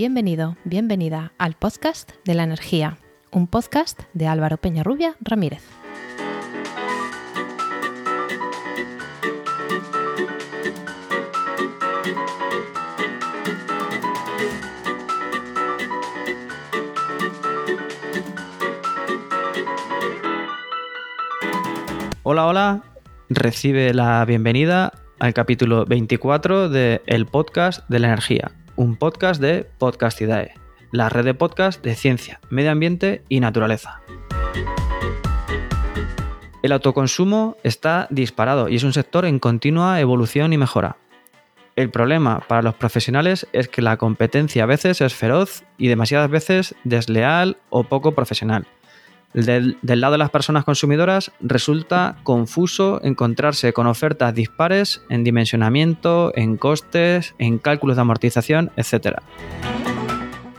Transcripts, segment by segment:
Bienvenido, bienvenida al podcast de la energía, un podcast de Álvaro Peñarrubia Ramírez. Hola, hola, recibe la bienvenida al capítulo 24 de El Podcast de la Energía, un podcast de Podcastidae, la red de podcast de ciencia, medio ambiente y naturaleza. El autoconsumo está disparado y es un sector en continua evolución y mejora. El problema para los profesionales es que la competencia a veces es feroz y demasiadas veces desleal o poco profesional. Del, lado de las personas consumidoras resulta confuso encontrarse con ofertas dispares en dimensionamiento, en costes, en cálculos de amortización, etc.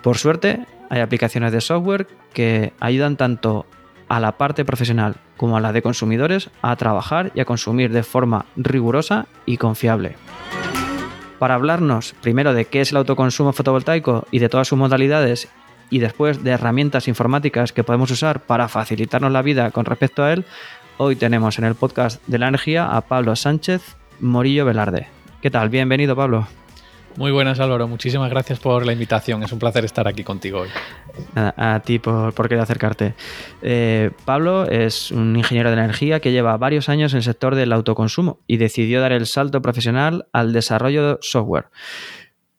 Por suerte, hay aplicaciones de software que ayudan tanto a la parte profesional como a la de consumidores a trabajar y a consumir de forma rigurosa y confiable. Para hablarnos primero de qué es el autoconsumo fotovoltaico y de todas sus modalidades y después de herramientas informáticas que podemos usar para facilitarnos la vida con respecto a él, hoy tenemos en el podcast de la energía a Pablo Sánchez Morillo Velarde. ¿Qué tal? Bienvenido, Pablo. Muy buenas, Álvaro. Muchísimas gracias por la invitación. Es un placer estar aquí contigo hoy. A, a ti por, por, querer acercarte. Eh, Pablo es un ingeniero de energía que lleva varios años en el sector del autoconsumo y decidió dar el salto profesional al desarrollo de software.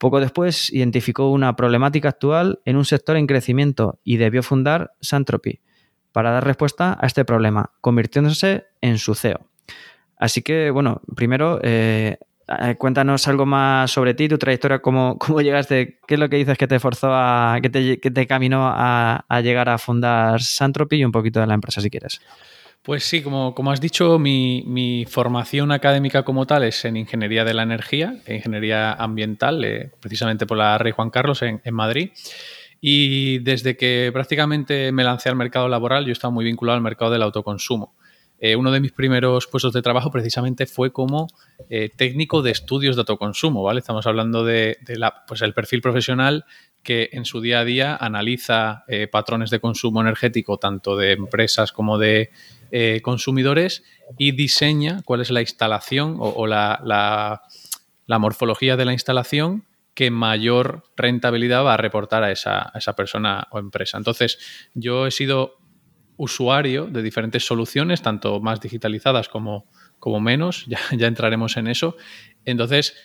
Poco después identificó una problemática actual en un sector en crecimiento y debió fundar Santropy para dar respuesta a este problema, convirtiéndose en su CEO. Así que, bueno, primero, eh, cuéntanos algo más sobre ti, tu trayectoria, cómo, cómo, llegaste, qué es lo que dices que te forzó a, que te, que te caminó a, a, llegar a fundar Santropy y un poquito de la empresa, si quieres. Pues sí, como, como has dicho, mi, formación académica como tal es en Ingeniería de la Energía, Ingeniería Ambiental, eh, precisamente por la Rey Juan Carlos en, Madrid. Y desde que prácticamente me lancé al mercado laboral, yo estaba muy vinculado al mercado del autoconsumo. Eh, uno de mis primeros puestos de trabajo precisamente fue como eh, técnico de estudios de autoconsumo, ¿vale? Estamos hablando de, pues el perfil profesional que en su día a día analiza patrones de consumo energético tanto de empresas como de eh, consumidores y diseña cuál es la instalación o, la, la, morfología de la instalación que mayor rentabilidad va a reportar a esa, esa persona o empresa. Entonces, yo he sido usuario de diferentes soluciones, tanto más digitalizadas como, como menos, ya, ya entraremos en eso. Entonces,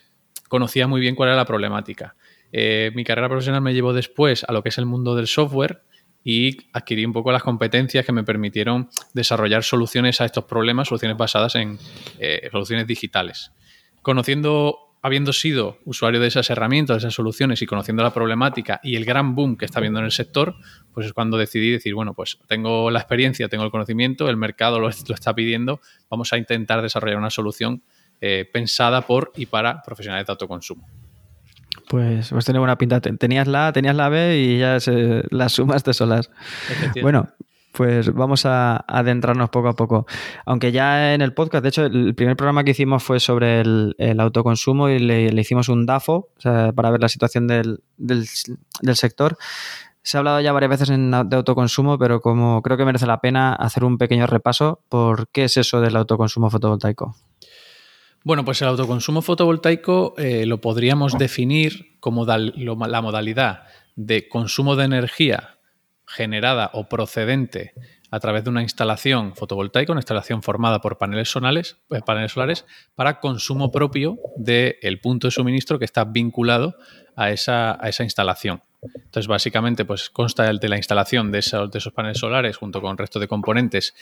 conocía muy bien cuál era la problemática. Eh, mi carrera profesional me llevó después a lo que es el mundo del software y adquirí un poco las competencias que me permitieron desarrollar soluciones a estos problemas, soluciones basadas en eh, soluciones digitales. Conociendo, habiendo sido usuario de esas herramientas, de esas soluciones y conociendo la problemática y el gran boom que está habiendo en el sector, pues es cuando decidí decir, bueno, pues tengo la experiencia, tengo el conocimiento, el mercado lo, lo está pidiendo, vamos a intentar desarrollar una solución eh, pensada por y para profesionales de autoconsumo. Pues, pues tiene buena pinta. Tenías la A, tenías la B y ya se, las sumaste solas. Bueno, pues vamos a adentrarnos poco a poco. Aunque ya en el podcast, de hecho, el primer programa que hicimos fue sobre el, el autoconsumo y le, le, hicimos un DAFO o sea, para ver la situación del, del, del, sector. Se ha hablado ya varias veces en, de autoconsumo, pero como creo que merece la pena hacer un pequeño repaso por qué es eso del autoconsumo fotovoltaico. Bueno, pues el autoconsumo fotovoltaico eh, lo podríamos definir como la modalidad de consumo de energía generada o procedente a través de una instalación fotovoltaica, una instalación formada por paneles solares, eh, paneles solares para consumo propio del punto de suministro que está vinculado a esa, a esa instalación. Entonces, básicamente, pues consta de la instalación de esos, de esos paneles solares junto con el resto de componentes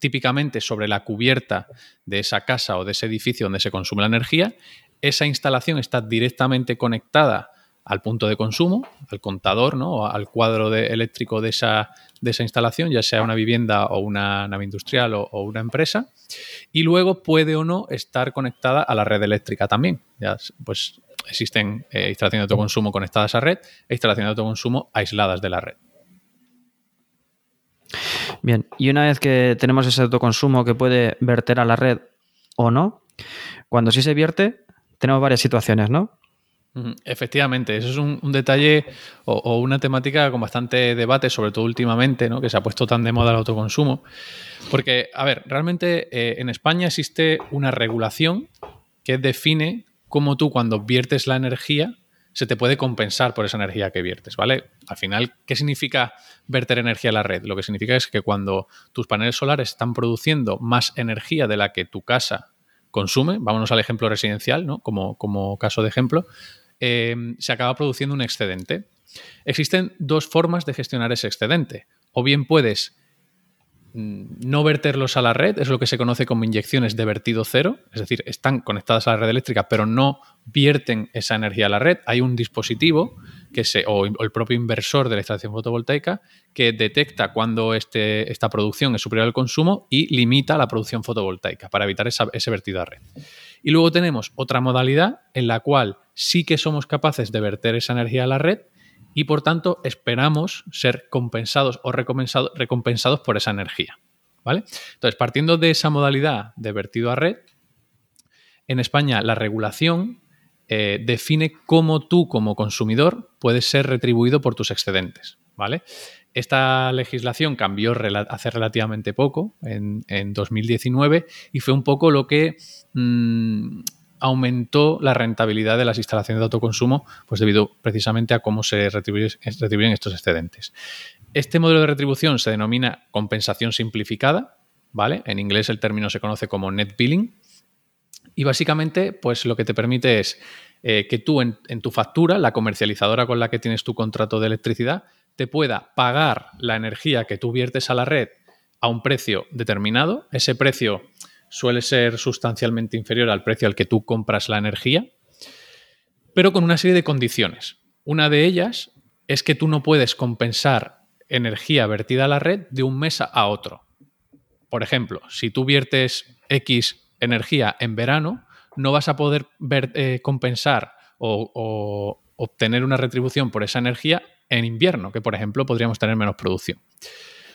típicamente sobre la cubierta de esa casa o de ese edificio donde se consume la energía. Esa instalación está directamente conectada al punto de consumo, al contador, ¿no? O al cuadro de eléctrico de esa, de esa, instalación, ya sea una vivienda o una nave industrial o, una empresa. Y luego puede o no estar conectada a la red eléctrica también. Ya, pues existen eh, instalaciones de autoconsumo conectadas a red e instalaciones de autoconsumo aisladas de la red. Bien, y una vez que tenemos ese autoconsumo que puede verter a la red o no, cuando sí se vierte, tenemos varias situaciones, ¿no? Efectivamente, eso es un, detalle o, una temática con bastante debate, sobre todo últimamente, ¿no? que se ha puesto tan de moda el autoconsumo. Porque, a ver, realmente eh, en España existe una regulación que define cómo tú cuando viertes la energía se te puede compensar por esa energía que viertes, ¿vale? Al final, ¿qué significa verter energía a la red? Lo que significa es que cuando tus paneles solares están produciendo más energía de la que tu casa consume, vámonos al ejemplo residencial, ¿no? Como, como caso de ejemplo, eh, se acaba produciendo un excedente. Existen dos formas de gestionar ese excedente. O bien puedes no verterlos a la red, es lo que se conoce como inyecciones de vertido cero, es decir, están conectadas a la red eléctrica, pero no vierten esa energía a la red. Hay un dispositivo que se, o el propio inversor de la instalación fotovoltaica que detecta cuando este, esta producción es superior al consumo y limita la producción fotovoltaica para evitar ese vertido a red. Y luego tenemos otra modalidad en la cual sí que somos capaces de verter esa energía a la red y por tanto esperamos ser compensados o recompensados por esa energía. ¿Vale? Entonces, partiendo de esa modalidad de vertido a red, en España la regulación eh, define cómo tú como consumidor puedes ser retribuido por tus excedentes. ¿Vale? Esta legislación cambió hace relativamente poco, en, 2019, y fue un poco lo que mm, aumentó la rentabilidad de las instalaciones de autoconsumo, pues debido precisamente a cómo se retribuyen, estos excedentes. Este modelo de retribución se denomina compensación simplificada, ¿vale? En inglés el término se conoce como net billing. Y básicamente, pues lo que te permite es eh, que tú en, tu factura, la comercializadora con la que tienes tu contrato de electricidad, te pueda pagar la energía que tú viertes a la red a un precio determinado. Ese precio suele ser sustancialmente inferior al precio al que tú compras la energía, pero con una serie de condiciones. Una de ellas es que tú no puedes compensar energía vertida a la red de un mes a otro. Por ejemplo, si tú viertes X energía en verano, no vas a poder eh, compensar o obtener una retribución por esa energía en invierno, que por ejemplo podríamos tener menos producción.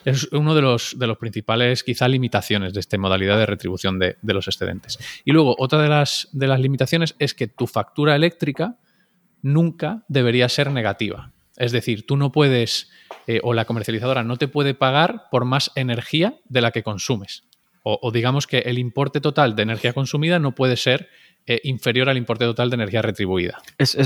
Es uno de los, de los principales, quizá, limitaciones de esta modalidad de retribución de, los excedentes. Y luego, otra de las, de las limitaciones es que tu factura eléctrica nunca debería ser negativa. Es decir, tú no puedes, eh, o la comercializadora no te puede pagar por más energía de la que consumes. o, digamos que el importe total de energía consumida no puede ser eh, inferior al importe total de energía retribuida. eso,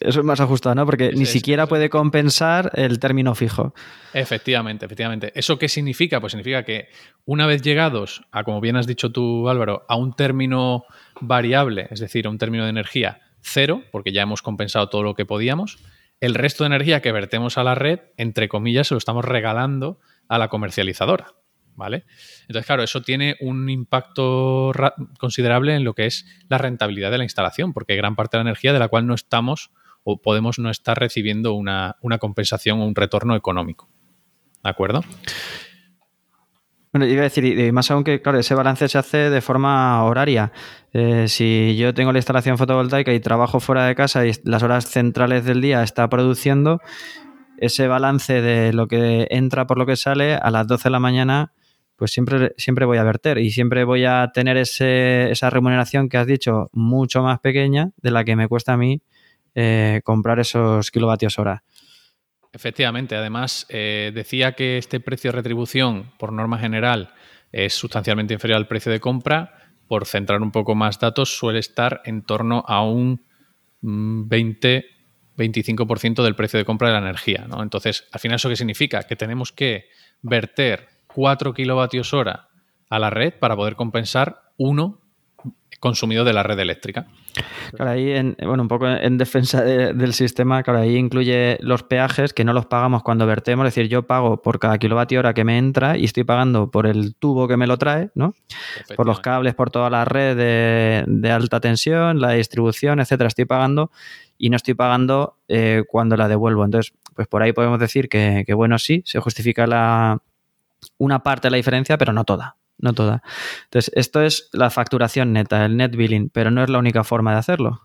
es más ajustado, ¿no? Porque ni siquiera puede compensar el término fijo. Efectivamente, efectivamente. ¿Eso qué significa? Pues significa que una vez llegados a, como bien has dicho tú, Álvaro, a un término variable, es decir, a un término de energía cero, porque ya hemos compensado todo lo que podíamos, el resto de energía que vertemos a la red, entre comillas, se lo estamos regalando a la comercializadora. ¿Vale? Entonces, claro, eso tiene un impacto considerable en lo que es la rentabilidad de la instalación, porque gran parte de la energía de la cual no estamos o podemos no estar recibiendo una, compensación o un retorno económico. ¿De acuerdo? Bueno, iba a decir, y más aún que, claro, ese balance se hace de forma horaria. Eh, si yo tengo la instalación fotovoltaica y trabajo fuera de casa y las horas centrales del día está produciendo, ese balance de lo que entra por lo que sale a las 12 de la mañana pues siempre, siempre voy a verter y siempre voy a tener esa remuneración que has dicho mucho más pequeña de la que me cuesta a mí eh, comprar esos kilovatios hora. Efectivamente, además eh, decía que este precio de retribución, por norma general, es sustancialmente inferior al precio de compra. Por centrar un poco más datos, suele estar en torno a un 20-25% del precio de compra de la energía. Entonces, al final, ¿eso qué significa? Que tenemos que verter 4 kilovatios hora a la red para poder compensar uno consumido de la red eléctrica. Claro, ahí, en, bueno, un poco en defensa del sistema, claro, ahí incluye los peajes que no los pagamos cuando vertemos, es decir, yo pago por cada kilovatio hora que me entra y estoy pagando por el tubo que me lo trae, ¿no? Por los cables, por toda la red de, alta tensión, la distribución, etcétera, estoy pagando y no estoy pagando eh, cuando la devuelvo. Entonces, pues por ahí podemos decir que, que bueno, sí, se justifica la, una parte de la diferencia, pero no toda. No toda. Entonces, esto es la facturación neta, el net billing, pero no es la única forma de hacerlo.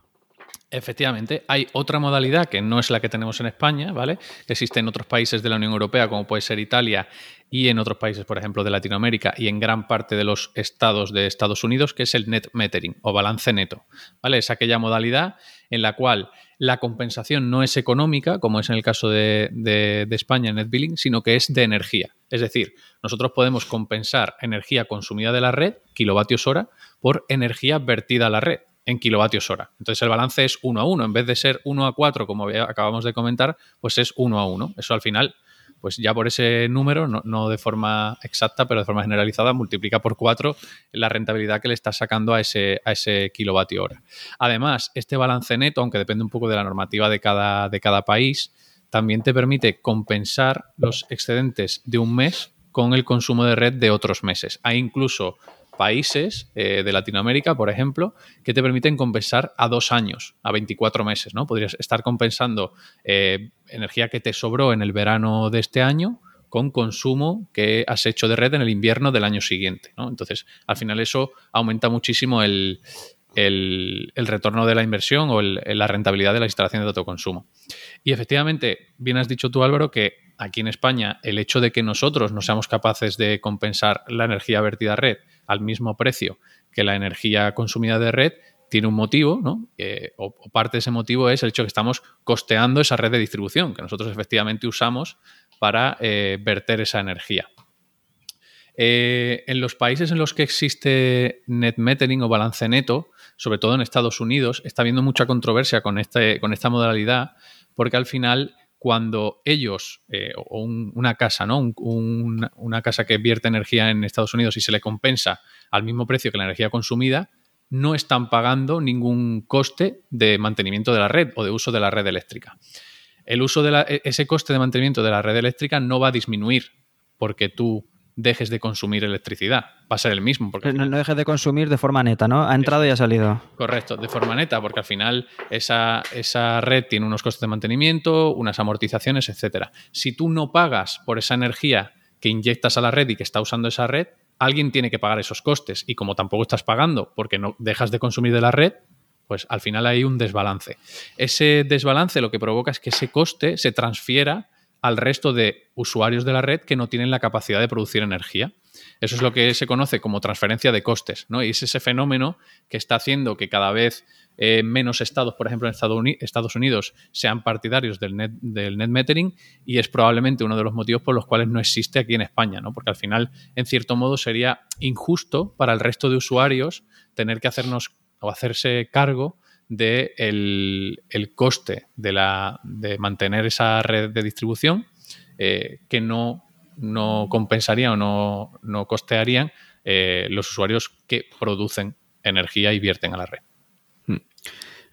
Efectivamente, hay otra modalidad que no es la que tenemos en España, ¿vale? existe en otros países de la Unión Europea, como puede ser Italia, y en otros países, por ejemplo, de Latinoamérica y en gran parte de los estados de Estados Unidos, que es el net metering o balance neto. ¿vale? Es aquella modalidad en la cual la compensación no es económica, como es en el caso de, de, de España net billing, sino que es de energía. Es decir, nosotros podemos compensar energía consumida de la red, kilovatios hora, por energía vertida a la red en kilovatios hora. Entonces el balance es 1 a 1. En vez de ser 1 a 4, como acabamos de comentar, pues es 1 a 1. Eso al final, pues ya por ese número, no, de forma exacta, pero de forma generalizada, multiplica por 4 la rentabilidad que le está sacando a ese, a ese kilovatio hora. Además, este balance neto, aunque depende un poco de la normativa de cada, de cada país, también te permite compensar los excedentes de un mes con el consumo de red de otros meses. Hay incluso países eh, de Latinoamérica, por ejemplo, que te permiten compensar a dos años, a 24 meses, ¿no? Podrías estar compensando eh, energía que te sobró en el verano de este año con consumo que has hecho de red en el invierno del año siguiente, ¿no? Entonces, al final eso aumenta muchísimo el, retorno de la inversión o la rentabilidad de la instalación de autoconsumo. Y efectivamente, bien has dicho tú, Álvaro, que aquí en España el hecho de que nosotros no seamos capaces de compensar la energía vertida a red al mismo precio que la energía consumida de red, tiene un motivo, ¿no? o, parte de ese motivo es el hecho de que estamos costeando esa red de distribución que nosotros efectivamente usamos para eh, verter esa energía. Eh, en los países en los que existe net metering o balance neto, sobre todo en Estados Unidos, está habiendo mucha controversia con, este, con esta modalidad, porque al final cuando ellos, eh, o una casa, ¿no? una casa que vierte energía en Estados Unidos y se le compensa al mismo precio que la energía consumida, no están pagando ningún coste de mantenimiento de la red o de uso de la red eléctrica. El uso de e, ese coste de mantenimiento de la red eléctrica no va a disminuir porque tú dejes de consumir electricidad. Va a ser el mismo. Porque no, dejes de consumir de forma neta, ¿no? Ha entrado y ha salido. Correcto, de forma neta, porque al final esa, esa red tiene unos costes de mantenimiento, unas amortizaciones, etcétera. Si tú no pagas por esa energía que inyectas a la red y que está usando esa red, alguien tiene que pagar esos costes. Y como tampoco estás pagando porque no dejas de consumir de la red, pues al final hay un desbalance. Ese desbalance lo que provoca es que ese coste se transfiera al resto de usuarios de la red que no tienen la capacidad de producir energía. Eso es lo que se conoce como transferencia de costes, ¿no? Y es ese fenómeno que está haciendo que cada vez eh, menos estados, por ejemplo en Estados Unidos, sean partidarios del net, del net metering y es probablemente uno de los motivos por los cuales no existe aquí en España, ¿no? Porque al final, en cierto modo, sería injusto para el resto de usuarios tener que hacernos o hacerse cargo de el, coste de, la, de mantener esa red de distribución eh, que no, no compensarían o no, no costearían eh, los usuarios que producen energía y vierten a la red. Hmm.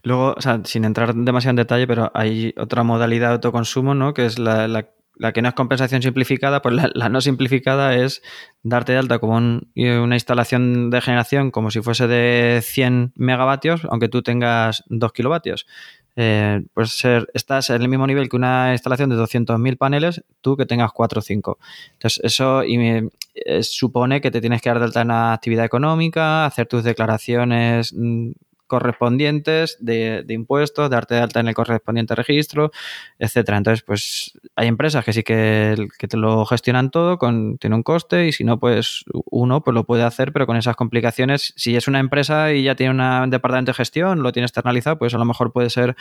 Luego, sin entrar demasiado en detalle, pero hay otra modalidad de autoconsumo, ¿no? Que es la la que no es compensación simplificada, pues la, no simplificada es darte de alta como una instalación de generación como si fuese de 100 megavatios, aunque tú tengas 2 kilovatios. Eh, pues ser, estás en el mismo nivel que una instalación de 200.000 paneles, tú que tengas 4 o 5. Entonces, eso y eh, supone que te tienes que dar de alta en una actividad económica, hacer tus declaraciones mm, correspondientes de, impuestos, darte de alta en el correspondiente registro, etcétera. Entonces, pues hay empresas que sí que, que te lo gestionan todo, con, tiene un coste, y si no, pues uno pues lo puede hacer, pero con esas complicaciones, si es una empresa y ya tiene un departamento de gestión, lo tiene externalizado, pues a lo mejor puede ser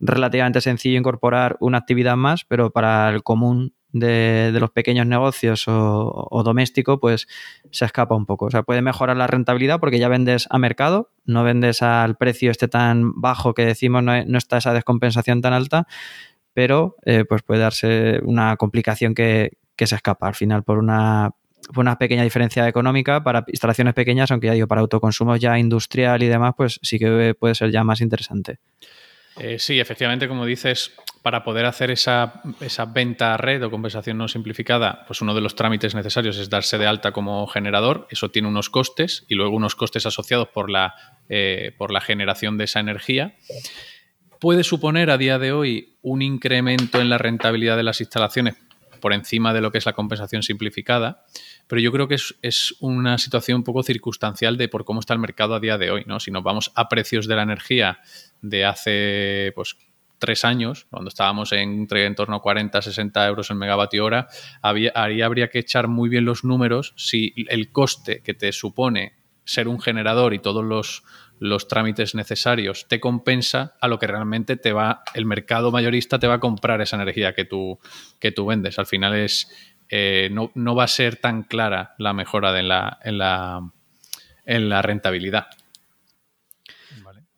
relativamente sencillo incorporar una actividad más, pero para el común de, los pequeños negocios o, doméstico, pues se escapa un poco. O sea, puede mejorar la rentabilidad porque ya vendes a mercado, no vendes al precio este tan bajo que decimos, no, está esa descompensación tan alta, pero eh, pues puede darse una complicación que, se escapa al final por una, una pequeña diferencia económica para instalaciones pequeñas, aunque ya digo, para autoconsumo ya industrial y demás, pues sí que puede ser ya más interesante. Eh, sí, efectivamente, como dices, para poder hacer esa, venta a red o compensación no simplificada, pues uno de los trámites necesarios es darse de alta como generador. Eso tiene unos costes y luego unos costes asociados eh, por la generación de esa energía. Puede suponer a día de hoy un incremento en la rentabilidad de las instalaciones por encima de lo que es la compensación simplificada, pero yo creo que es, una situación un poco circunstancial de por cómo está el mercado a día de hoy, ¿no? Si nos vamos a precios de la energía de hace, pues, tres años, cuando estábamos entre en torno a 40, 60 euros el megavatio hora, ahí habría que echar muy bien los números si el coste que te supone ser un generador y todos los, los trámites necesarios te compensa a lo que realmente te va, el mercado mayorista te va a comprar esa energía que tú, que tú vendes. Al final es, eh, no, va a ser tan clara la mejora en, la, en, la, en la rentabilidad.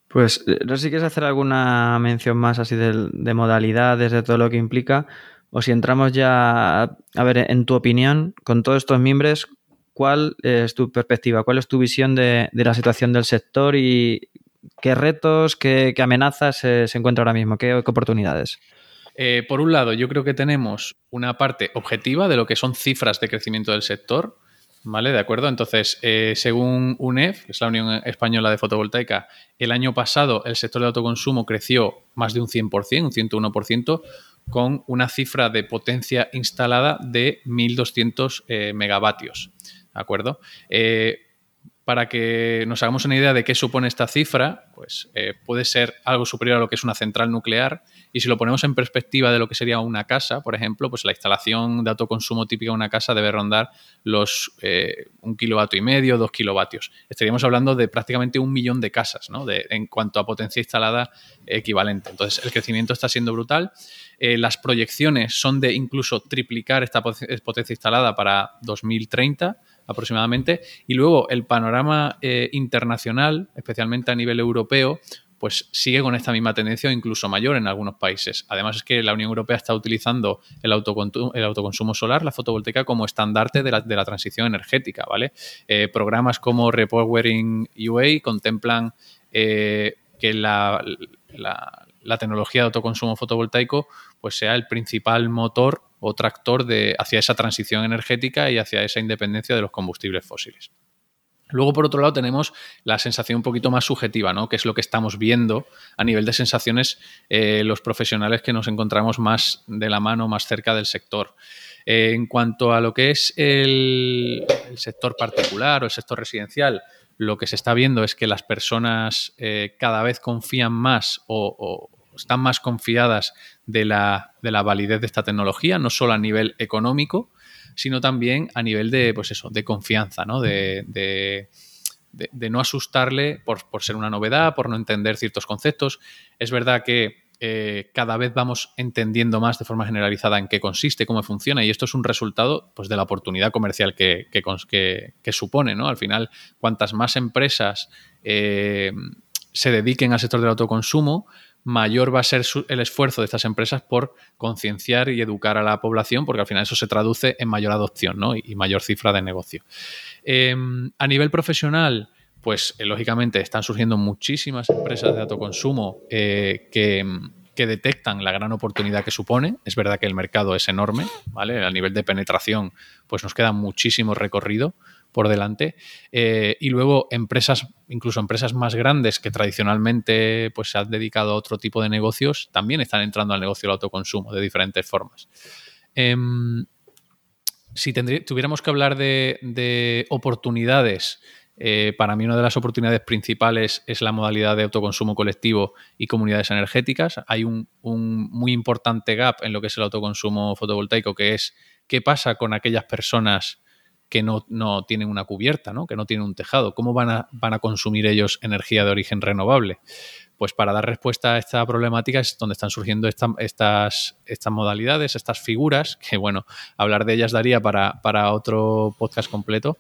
Pues eh, no sé si quieres hacer alguna mención más así de, de, modalidades, de todo lo que implica, o si entramos ya, a ver, en tu opinión, con todos estos miembros, ¿cuál es tu perspectiva? ¿Cuál es tu visión de, la situación del sector y qué retos, qué, amenazas se, encuentra ahora mismo? ¿Qué, oportunidades? Eh, por un lado, yo creo que tenemos una parte objetiva de lo que son cifras de crecimiento del sector. ¿Vale? De acuerdo. Entonces, eh, según UNEF, que es la Unión Española de Fotovoltaica, el año pasado el sector de autoconsumo creció más de un 100%, un 101%, con una cifra de potencia instalada de 1.200 eh, megavatios. ¿De acuerdo? Eh, para que nos hagamos una idea de qué supone esta cifra, pues eh, puede ser algo superior a lo que es una central nuclear. Y si lo ponemos en perspectiva de lo que sería una casa, por ejemplo, pues la instalación de autoconsumo típica de una casa debe rondar los eh, un kilovatio y medio, dos kilovatios. Estaríamos hablando de prácticamente un millón de casas, ¿no? En cuanto a potencia instalada equivalente. Entonces, el crecimiento está siendo brutal. las proyecciones son de incluso triplicar esta potencia instalada para 2030 aproximadamente. Y luego el panorama eh, internacional, especialmente a nivel europeo, pues sigue con esta misma tendencia o incluso mayor en algunos países. Además es que la Unión Europea está utilizando el, el autoconsumo solar, la fotovoltaica, como estandarte de la, de la transición energética, ¿vale? Eh, programas como Repowering UA contemplan eh, que la, la, tecnología de autoconsumo fotovoltaico pues sea el principal motor o tractor de, hacia esa transición energética y hacia esa independencia de los combustibles fósiles. Luego, por otro lado, tenemos la sensación un poquito más subjetiva, ¿no? que es lo que estamos viendo a nivel de sensaciones eh, los profesionales que nos encontramos más de la mano, más cerca del sector. Eh, en cuanto a lo que es el, sector particular o el sector residencial, lo que se está viendo es que las personas eh, cada vez confían más o, están más confiadas de la, validez de esta tecnología, no solo a nivel económico, sino también a nivel de, pues eso, de confianza, ¿no? De, de, no asustarle por, ser una novedad, por no entender ciertos conceptos. Es verdad que eh, cada vez vamos entendiendo más de forma generalizada en qué consiste, cómo funciona, y esto es un resultado pues, de la oportunidad comercial que, que, supone. ¿no? Al final, cuantas más empresas eh, se dediquen al sector del autoconsumo, mayor va a ser el esfuerzo de estas empresas por concienciar y educar a la población, porque al final eso se traduce en mayor adopción y, mayor cifra de negocio. Em, a nivel profesional, pues eh, lógicamente están surgiendo muchísimas empresas de autoconsumo eh, que, que, detectan la gran oportunidad que supone. Es verdad que el mercado es enorme, ¿vale? A nivel de penetración, pues nos queda muchísimo recorrido por delante. Eh, y luego empresas, incluso empresas más grandes que tradicionalmente pues, se han dedicado a otro tipo de negocios, también están entrando al negocio del autoconsumo de diferentes formas. Em, si tuviéramos que hablar de, oportunidades, eh, para mí una de las oportunidades principales es la modalidad de autoconsumo colectivo y comunidades energéticas. Hay un, un, muy importante gap en lo que es el autoconsumo fotovoltaico, que es qué pasa con aquellas personas que no, tienen una cubierta, ¿no? que no tienen un tejado. ¿Cómo van a, van a consumir ellos energía de origen renovable? Pues para dar respuesta a esta problemática es donde están surgiendo estas, estas modalidades, estas figuras, que bueno, hablar de ellas daría para, otro podcast completo.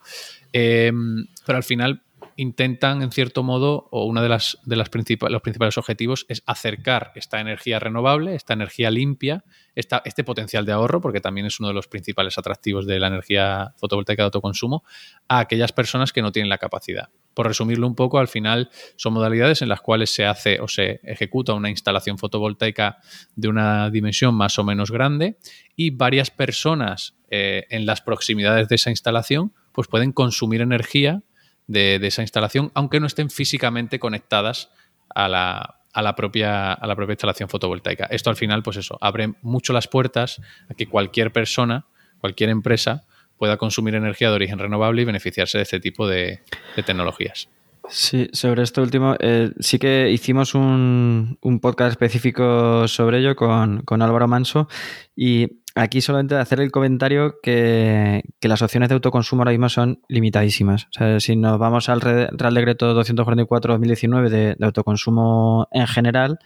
Em, pero al final intentan, en cierto modo, o uno de, las, de las los principales objetivos es acercar esta energía renovable, esta energía limpia, esta, este potencial de ahorro, porque también es uno de los principales atractivos de la energía fotovoltaica de autoconsumo, a aquellas personas que no tienen la capacidad. Por resumirlo un poco, al final son modalidades en las cuales se hace o se ejecuta una instalación fotovoltaica de una dimensión más o menos grande y varias personas eh, en las proximidades de esa instalación pues pueden consumir energía de, esa instalación, aunque no estén físicamente conectadas a la, a la, propia, a la propia instalación fotovoltaica. Esto al final, pues eso, abre mucho las puertas a que cualquier persona, cualquier empresa, pueda consumir energía de origen renovable y beneficiarse de este tipo de, tecnologías. Sí, sobre esto último, eh, sí que hicimos un, podcast específico sobre ello con, con Álvaro Manso y aquí solamente hacer el comentario que, las opciones de autoconsumo ahora mismo son limitadísimas. O sea, si nos vamos al Real Decreto 244-2019 de, de autoconsumo en general,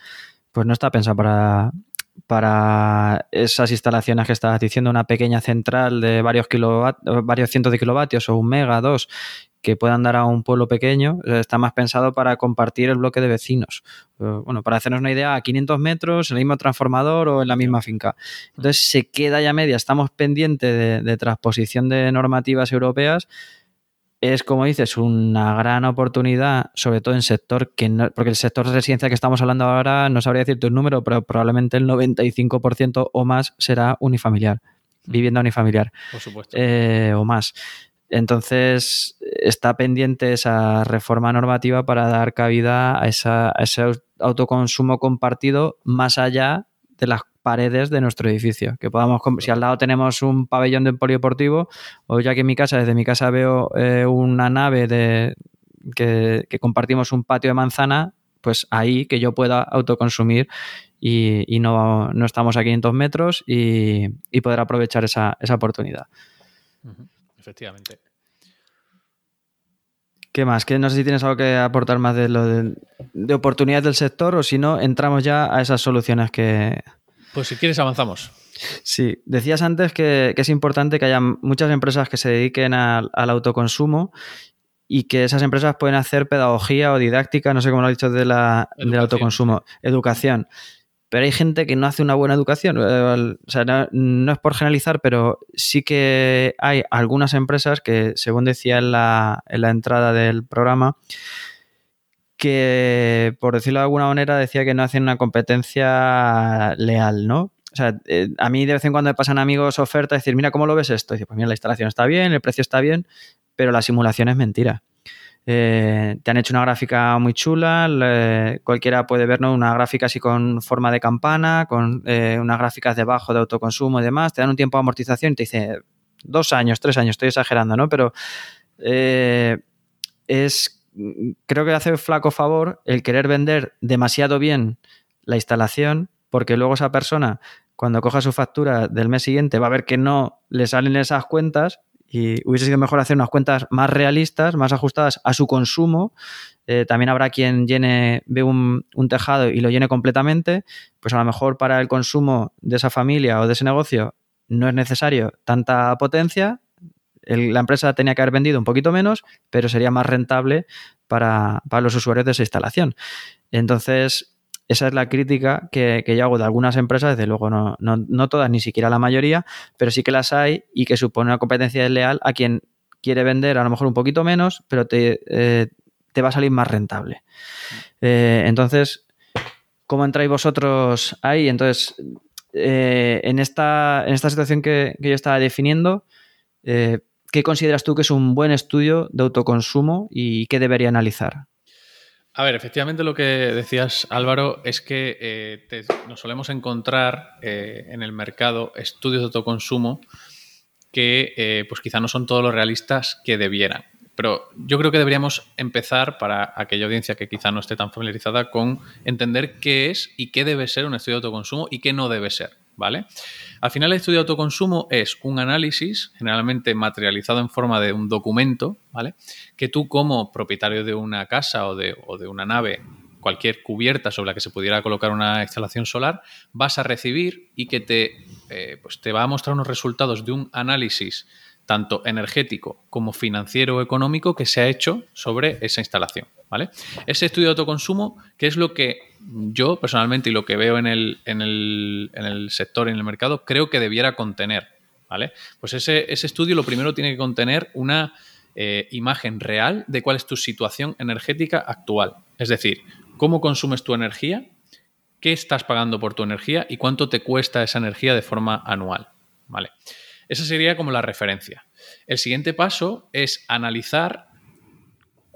pues no está pensado para, para esas instalaciones que estabas diciendo, una pequeña central de varios, varios cientos de kilovatios o un mega, dos, que puedan dar a un pueblo pequeño, eh, está más pensado para compartir el bloque de vecinos. Eh, bueno, para hacernos una idea, a 500 metros, en el mismo transformador o en la misma finca. Entonces se queda ya media, estamos pendientes de transposición de normativas europeas es, como dices, una gran oportunidad, sobre todo en sector que no, porque el sector de residencia que estamos hablando ahora, no sabría decirte un número, pero probablemente el 95% o más será unifamiliar, vivienda unifamiliar. Por supuesto. Eh, o más. Entonces, está pendiente esa reforma normativa para dar cabida a, esa, a ese autoconsumo compartido más allá de las paredes de nuestro edificio. Que podamos, si al lado tenemos un pabellón de polideportivo, o ya que en mi casa, desde mi casa veo eh, una nave de que, compartimos un patio de manzana, pues ahí que yo pueda autoconsumir y, no, estamos a 500 metros y, poder aprovechar esa, oportunidad. Efectivamente. ¿Qué más? Que no sé si tienes algo que aportar más de lo de, de oportunidades del sector o si no, entramos ya a esas soluciones que, pues si quieres avanzamos. Sí, decías antes que, es importante que haya muchas empresas que se dediquen al, autoconsumo y que esas empresas pueden hacer pedagogía o didáctica, no sé cómo lo has dicho, de la, del autoconsumo, educación. Pero hay gente que no hace una buena educación. Eh, o sea, no, es por generalizar, pero sí que hay algunas empresas que, según decía en la, en la entrada del programa, que, por decirlo de alguna manera, decía que no hacen una competencia leal, ¿no? O sea, eh, a mí de vez en cuando me pasan amigos ofertas, decir, mira, ¿cómo lo ves esto? Y dice, pues mira, la instalación está bien, el precio está bien, pero la simulación es mentira. Eh, te han hecho una gráfica muy chula, cualquiera puede ver una gráfica así con forma de campana, con eh, unas gráficas debajo de autoconsumo y demás, te dan un tiempo de amortización y te dice dos años, tres años, estoy exagerando, ¿no? Pero es creo que hace flaco favor el querer vender demasiado bien la instalación, porque luego esa persona, cuando coja su factura del mes siguiente, va a ver que no le salen esas cuentas y hubiese sido mejor hacer unas cuentas más realistas, más ajustadas a su consumo. Eh, también habrá quien llene, ve un, un, tejado y lo llene completamente, pues a lo mejor para el consumo de esa familia o de ese negocio no es necesario tanta potencia, la empresa tenía que haber vendido un poquito menos, pero sería más rentable para, los usuarios de esa instalación. Entonces, esa es la crítica que, yo hago de algunas empresas, desde luego no, no, todas, ni siquiera la mayoría, pero sí que las hay y que supone una competencia desleal a quien quiere vender a lo mejor un poquito menos, pero te, eh, va a salir más rentable. Eh, entonces, ¿cómo entráis vosotros ahí? Entonces, eh, en, esta, en esta situación que, yo estaba definiendo, ¿qué consideras tú que es un buen estudio de autoconsumo y qué debería analizar? A ver, efectivamente lo que decías Álvaro es que eh, nos solemos encontrar eh, en el mercado estudios de autoconsumo que eh, pues quizá no son todos los realistas que debieran. Pero yo creo que deberíamos empezar para aquella audiencia que quizá no esté tan familiarizada con entender qué es y qué debe ser un estudio de autoconsumo y qué no debe ser. ¿Vale? Al final el estudio de autoconsumo es un análisis, generalmente materializado en forma de un documento, ¿vale? Que tú como propietario de una casa o de, una nave, cualquier cubierta sobre la que se pudiera colocar una instalación solar, vas a recibir y que te, eh, pues te va a mostrar unos resultados de un análisis tanto energético como financiero o económico que se ha hecho sobre esa instalación. ¿vale? Ese estudio de autoconsumo, que es lo que yo personalmente y lo que veo en el, en el, en el sector, en el mercado, creo que debiera contener. ¿vale? Pues ese, estudio lo primero tiene que contener una eh, imagen real de cuál es tu situación energética actual. Es decir, cómo consumes tu energía, qué estás pagando por tu energía y cuánto te cuesta esa energía de forma anual. ¿vale? Esa sería como la referencia. El siguiente paso es analizar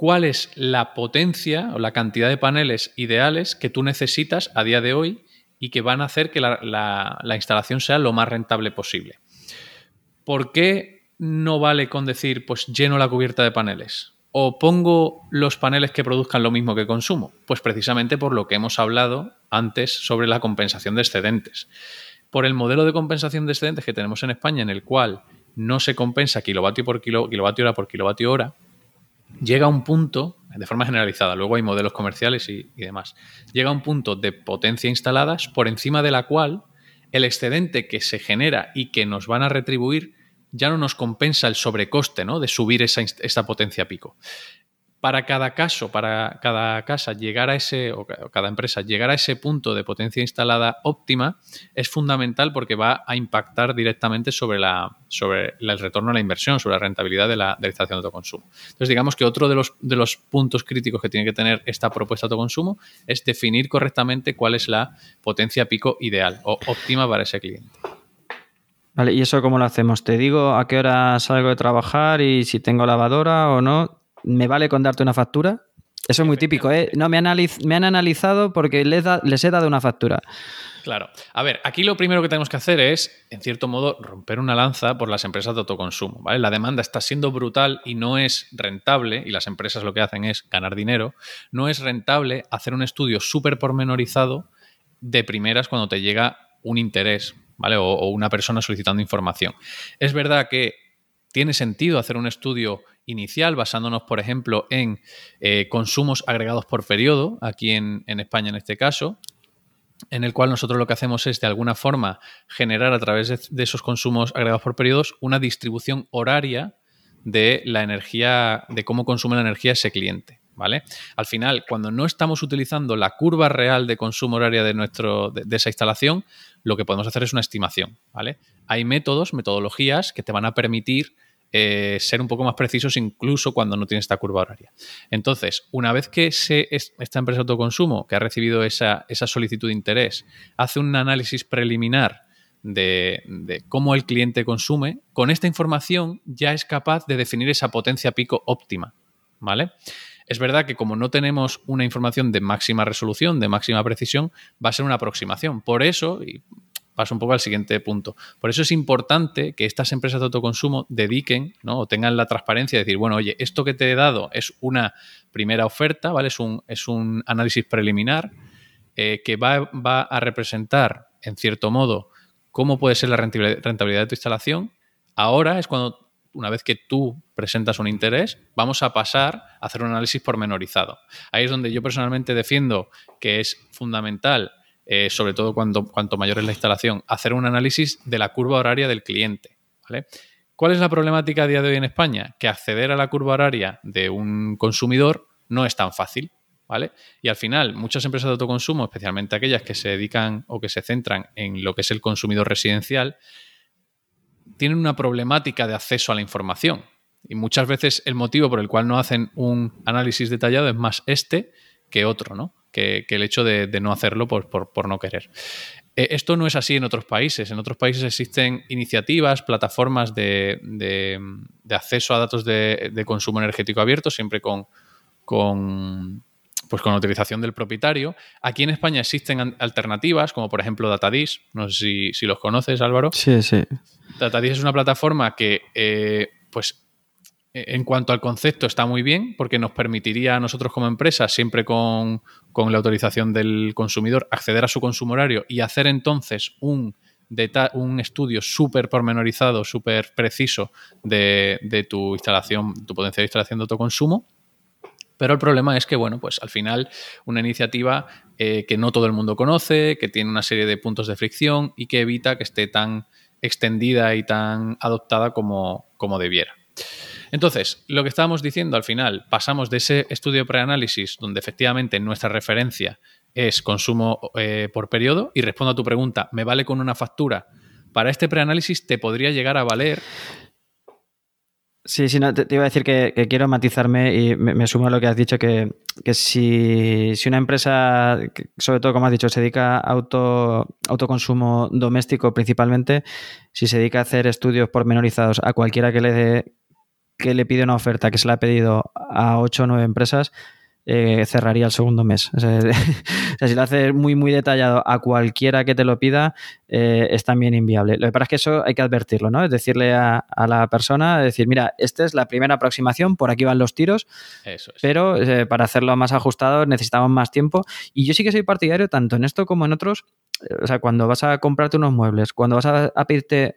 cuál es la potencia o la cantidad de paneles ideales que tú necesitas a día de hoy y que van a hacer que la, instalación sea lo más rentable posible. ¿Por qué no vale con decir, pues lleno la cubierta de paneles? ¿O pongo los paneles que produzcan lo mismo que consumo? Pues precisamente por lo que hemos hablado antes sobre la compensación de excedentes. Por el modelo de compensación de excedentes que tenemos en España, en el cual no se compensa kilovatio por kilovatio hora por kilovatio hora, llega a un punto de forma generalizada, luego hay modelos comerciales y, demás, llega a un punto de potencia instaladas por encima de la cual el excedente que se genera y que nos van a retribuir ya no nos compensa el sobrecoste ¿no? de subir esa, esa potencia pico para cada caso, para cada casa llegar a ese, o cada empresa llegar a ese punto de potencia instalada óptima es fundamental porque va a impactar directamente sobre, la, sobre el retorno a la inversión, sobre la rentabilidad de la, de instalación de autoconsumo. Entonces, digamos que otro de los, de los puntos críticos que tiene que tener esta propuesta de autoconsumo es definir correctamente cuál es la potencia pico ideal o óptima para ese cliente. Vale, ¿y eso cómo lo hacemos? ¿Te digo a qué hora salgo de trabajar y si tengo lavadora o no? ¿Me vale con darte una factura? Eso es muy típico, ¿eh? No, me, me han analizado porque les, les he dado una factura. Claro. A ver, aquí lo primero que tenemos que hacer es, en cierto modo, romper una lanza por las empresas de autoconsumo. ¿vale? La demanda está siendo brutal y no es rentable, y las empresas lo que hacen es ganar dinero, no es rentable hacer un estudio súper pormenorizado de primeras cuando te llega un interés, ¿vale? O, o una persona solicitando información. Es verdad que tiene sentido hacer un estudio inicial, basándonos, por ejemplo, en eh, consumos agregados por periodo, aquí en, España en este caso, en el cual nosotros lo que hacemos es, de alguna forma, generar a través de, esos consumos agregados por periodos una distribución horaria de la energía, de cómo consume la energía ese cliente. ¿Vale? Al final, cuando no estamos utilizando la curva real de consumo horaria de, nuestro, de, esa instalación, lo que podemos hacer es una estimación. ¿vale? Hay métodos, metodologías que te van a permitir eh, ser un poco más precisos incluso cuando no tiene esta curva horaria. Entonces, una vez que esta empresa de autoconsumo que ha recibido esa, solicitud de interés hace un análisis preliminar de, cómo el cliente consume, con esta información ya es capaz de definir esa potencia pico óptima. ¿Vale? Es verdad que como no tenemos una información de máxima resolución, de máxima precisión, va a ser una aproximación. Por eso, y paso un poco al siguiente punto. Por eso es importante que estas empresas de autoconsumo dediquen ¿no? o tengan la transparencia de decir, bueno, oye, esto que te he dado es una primera oferta, ¿vale? Es un, es un análisis preliminar eh, que va, va, a representar, en cierto modo, cómo puede ser la rentabilidad de tu instalación. Ahora es cuando, una vez que tú presentas un interés, vamos a pasar a hacer un análisis pormenorizado. Ahí es donde yo personalmente defiendo que es fundamental eh, sobre todo cuando, cuanto mayor es la instalación, hacer un análisis de la curva horaria del cliente. ¿Cuál es la problemática a día de hoy en España? Que acceder a la curva horaria de un consumidor no es tan fácil. Y al final, muchas empresas de autoconsumo, especialmente aquellas que se dedican o que se centran en lo que es el consumidor residencial, tienen una problemática de acceso a la información. Y muchas veces el motivo por el cual no hacen un análisis detallado es más este que otro, ¿no? que, el hecho de, no hacerlo por, no querer. Eh, esto no es así en otros países. En otros países existen iniciativas, plataformas de, acceso a datos de, consumo energético abierto, siempre con, con, pues con la utilización del propietario. Aquí en España existen alternativas, como por ejemplo Datadis. No sé si, los conoces, Álvaro. Sí, sí. Datadis es una plataforma que eh, pues en cuanto al concepto está muy bien porque nos permitiría a nosotros como empresa, siempre con, la autorización del consumidor, acceder a su consumo horario y hacer entonces un, un estudio súper pormenorizado, súper preciso de, tu instalación, tu potencial de instalación de autoconsumo. Pero el problema es que, bueno, pues al final una iniciativa eh, que no todo el mundo conoce, que tiene una serie de puntos de fricción y que evita que esté tan extendida y tan adoptada como, como debiera. Entonces, lo que estábamos diciendo al final, pasamos de ese estudio preanálisis, donde efectivamente nuestra referencia es consumo eh, por periodo, y respondo a tu pregunta, ¿me vale con una factura? Para este preanálisis te podría llegar a valer Sí, sí, no, te, iba a decir que, quiero matizarme y me, sumo a lo que has dicho, que, si, una empresa, sobre todo como has dicho, se dedica a auto, autoconsumo doméstico principalmente, si se dedica a hacer estudios pormenorizados a cualquiera que le dé que le pide una oferta que se la ha pedido a 8 o 9 empresas, eh, cerraría el segundo mes. O sea, si lo haces muy, muy detallado a cualquiera que te lo pida, eh, es también inviable. Lo que pasa es que eso hay que advertirlo, ¿no? Es decirle a, la persona, decir, mira, esta es la primera aproximación, por aquí van los tiros, pero eh, para hacerlo más ajustado necesitamos más tiempo. Y yo sí que soy partidario, tanto en esto como en otros, o sea, cuando vas a comprarte unos muebles, cuando vas a, pedirte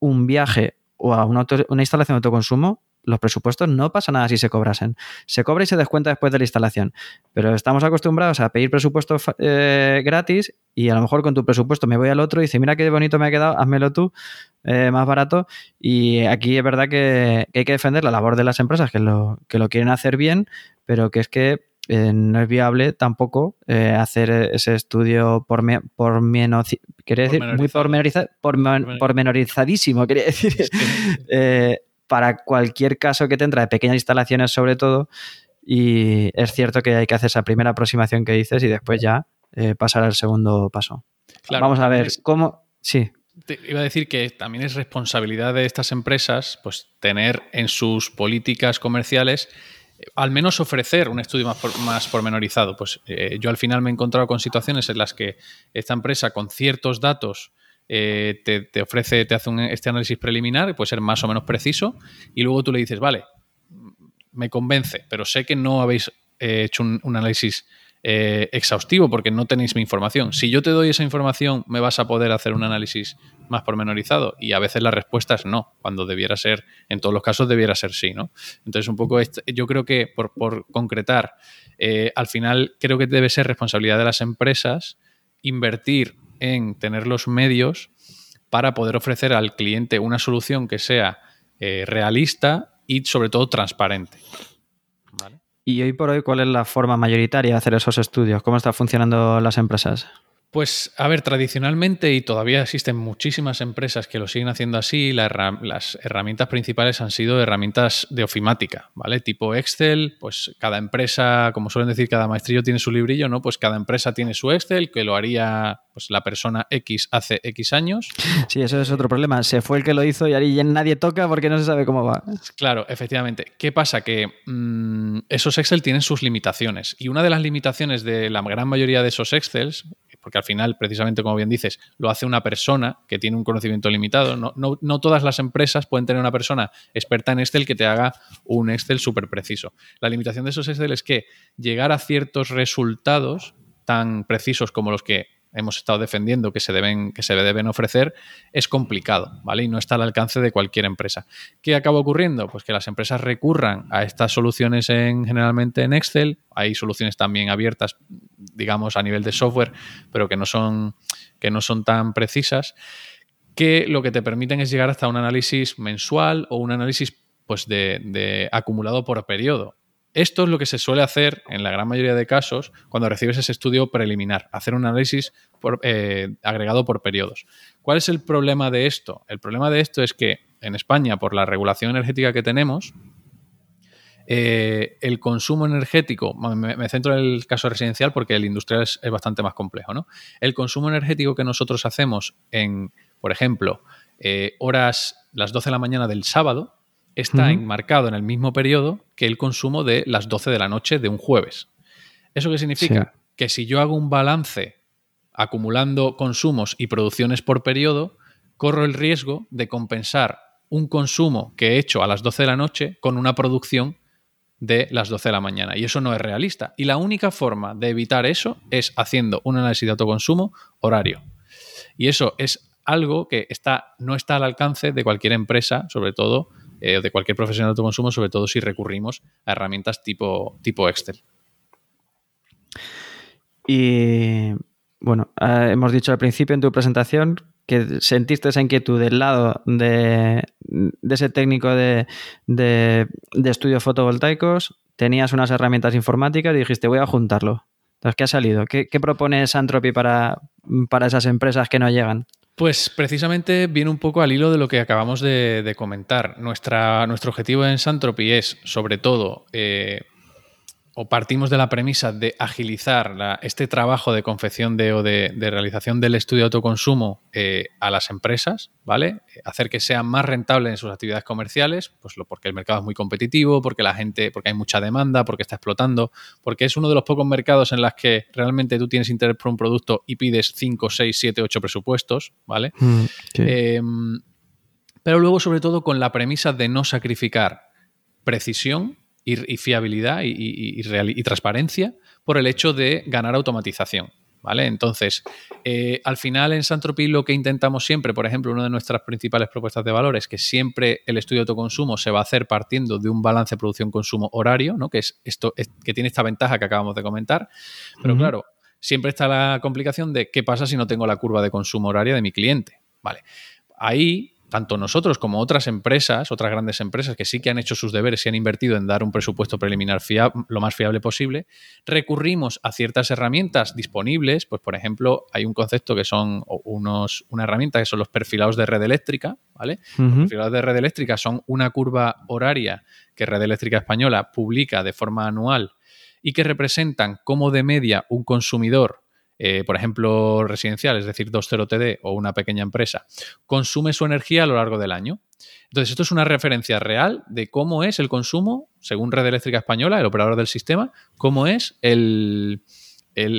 un viaje o a una, una instalación de autoconsumo, los presupuestos no pasa nada si se cobrasen. Se cobra y se descuenta después de la instalación. Pero estamos acostumbrados a pedir presupuestos eh, gratis y a lo mejor con tu presupuesto me voy al otro y dice, mira qué bonito me ha quedado, házmelo tú, eh, más barato. Y aquí es verdad que, hay que defender la labor de las empresas que lo, que lo quieren hacer bien, pero que es que eh, no es viable tampoco hacer ese estudio por, por menos, decir, muy pormenorizadísimo, quería decir para cualquier caso que te de pequeñas instalaciones sobre todo. Y es cierto que hay que hacer esa primera aproximación que dices y después ya eh, pasar al segundo paso. Vamos a ver cómo... Sí. Te iba a decir que también es responsabilidad de estas empresas pues, tener en sus políticas comerciales eh, al menos ofrecer un estudio más, más pormenorizado. Pues eh, yo al final me he encontrado con situaciones en las que esta empresa con ciertos datos eh, te, ofrece, te hace este análisis preliminar, puede ser más o menos preciso, y luego tú le dices, vale, me convence, pero sé que no habéis eh, hecho un, análisis eh, exhaustivo porque no tenéis mi información. Si yo te doy esa información, ¿me vas a poder hacer un análisis más pormenorizado? Y a veces la respuesta es no, cuando debiera ser, en todos los casos debiera ser sí, ¿no? Entonces, un poco, yo creo que por concretar, al final creo que debe ser responsabilidad de las empresas invertir en tener los medios para poder ofrecer al cliente una solución que sea eh, realista y sobre todo transparente. Y hoy por hoy, ¿cuál es la forma mayoritaria de hacer esos estudios? ¿Cómo están funcionando las empresas? Pues, a ver, tradicionalmente y todavía existen muchísimas empresas que lo siguen haciendo así, las herramientas principales han sido herramientas de ofimática, ¿vale? Tipo Excel, pues cada empresa, como suelen decir, cada maestrillo tiene su librillo, ¿no? Pues cada empresa tiene su Excel, que lo haría pues, la persona X hace X años. Sí, eso es otro problema. Se fue el que lo hizo y ahí nadie toca porque no se sabe cómo va. Claro, efectivamente. ¿Qué pasa? Que mm, esos Excel tienen sus limitaciones. Y una de las limitaciones de la gran mayoría de esos Excels porque al final, precisamente como bien dices, lo hace una persona que tiene un conocimiento limitado. No, todas las empresas pueden tener una persona experta en Excel que te haga un Excel súper preciso. La limitación de esos Excel es que llegar a ciertos resultados tan precisos como los que hemos estado defendiendo que se deben, que se deben ofrecer, es complicado, ¿vale? Y no está al alcance de cualquier empresa. ¿Qué acaba ocurriendo? Pues que las empresas recurran a estas soluciones en, generalmente en Excel. Hay soluciones también abiertas, digamos, a nivel de software, pero que no son, que no son tan precisas, que lo que te permiten es llegar hasta un análisis mensual o un análisis pues, de, acumulado por periodo. Esto es lo que se suele hacer en la gran mayoría de casos cuando recibes ese estudio preliminar, hacer un análisis eh, agregado por periodos. ¿Cuál es el problema de esto? El problema de esto es que en España, por la regulación energética que tenemos, eh, el consumo energético, me, centro en el caso residencial porque el industrial es, bastante más complejo, ¿no? El consumo energético que nosotros hacemos en, por ejemplo, eh, horas, las 12 de la mañana del sábado, está enmarcado en el mismo periodo que el consumo de las 12 de la noche de un jueves. ¿Eso qué significa? Que si yo hago un balance acumulando consumos y producciones por periodo, corro el riesgo de compensar un consumo que he hecho a las 12 de la noche con una producción de las 12 de la mañana. Y eso no es realista. Y la única forma de evitar eso es haciendo un análisis de autoconsumo horario. Y eso es algo que está, no está al alcance de cualquier empresa, sobre todo eh, de cualquier profesional de autoconsumo, sobre todo si recurrimos a herramientas tipo, tipo Excel. Y bueno, eh, hemos dicho al principio en tu presentación que sentiste esa inquietud del lado de, ese técnico de, estudios fotovoltaicos, tenías unas herramientas informáticas y dijiste, voy a juntarlo. Entonces, ¿qué ha salido? ¿Qué, propone Santropy para, para esas empresas que no llegan? Pues precisamente viene un poco al hilo de lo que acabamos de, comentar. Nuestra, nuestro objetivo en Santropy es, sobre todo, eh, o partimos de la premisa de agilizar este trabajo de confección de, o de, realización del estudio de autoconsumo eh, a las empresas, ¿vale? Hacer que sean más rentables en sus actividades comerciales, pues lo, porque el mercado es muy competitivo, porque la gente, porque hay mucha demanda, porque está explotando, porque es uno de los pocos mercados en los que realmente tú tienes interés por un producto y pides 5, 6, 7, 8 presupuestos, ¿vale? Mm, em, pero luego, sobre todo, con la premisa de no sacrificar precisión y, fiabilidad y, transparencia por el hecho de ganar automatización. ¿Vale? Entonces, eh, al final en Santropy lo que intentamos siempre, por ejemplo, una de nuestras principales propuestas de valor es que siempre el estudio de autoconsumo se va a hacer partiendo de un balance producción-consumo horario, ¿no? que, es esto, que tiene esta ventaja que acabamos de comentar. Pero claro, siempre está la complicación de qué pasa si no tengo la curva de consumo horaria de mi cliente. Vale. Ahí tanto nosotros como otras empresas, otras grandes empresas que sí que han hecho sus deberes y han invertido en dar un presupuesto preliminar lo más fiable posible, recurrimos a ciertas herramientas disponibles. Pues, por ejemplo, hay un concepto que son unos, una herramienta que son los perfilados de red eléctrica, ¿vale? Los perfilados de red eléctrica son una curva horaria que Red Eléctrica Española publica de forma anual y que representan como de media un consumidor eh, por ejemplo, residencial, es decir, 2.0 TD o una pequeña empresa, consume su energía a lo largo del año. Entonces, esto es una referencia real de cómo es el consumo, según Red Eléctrica Española, el operador del sistema, cómo es el,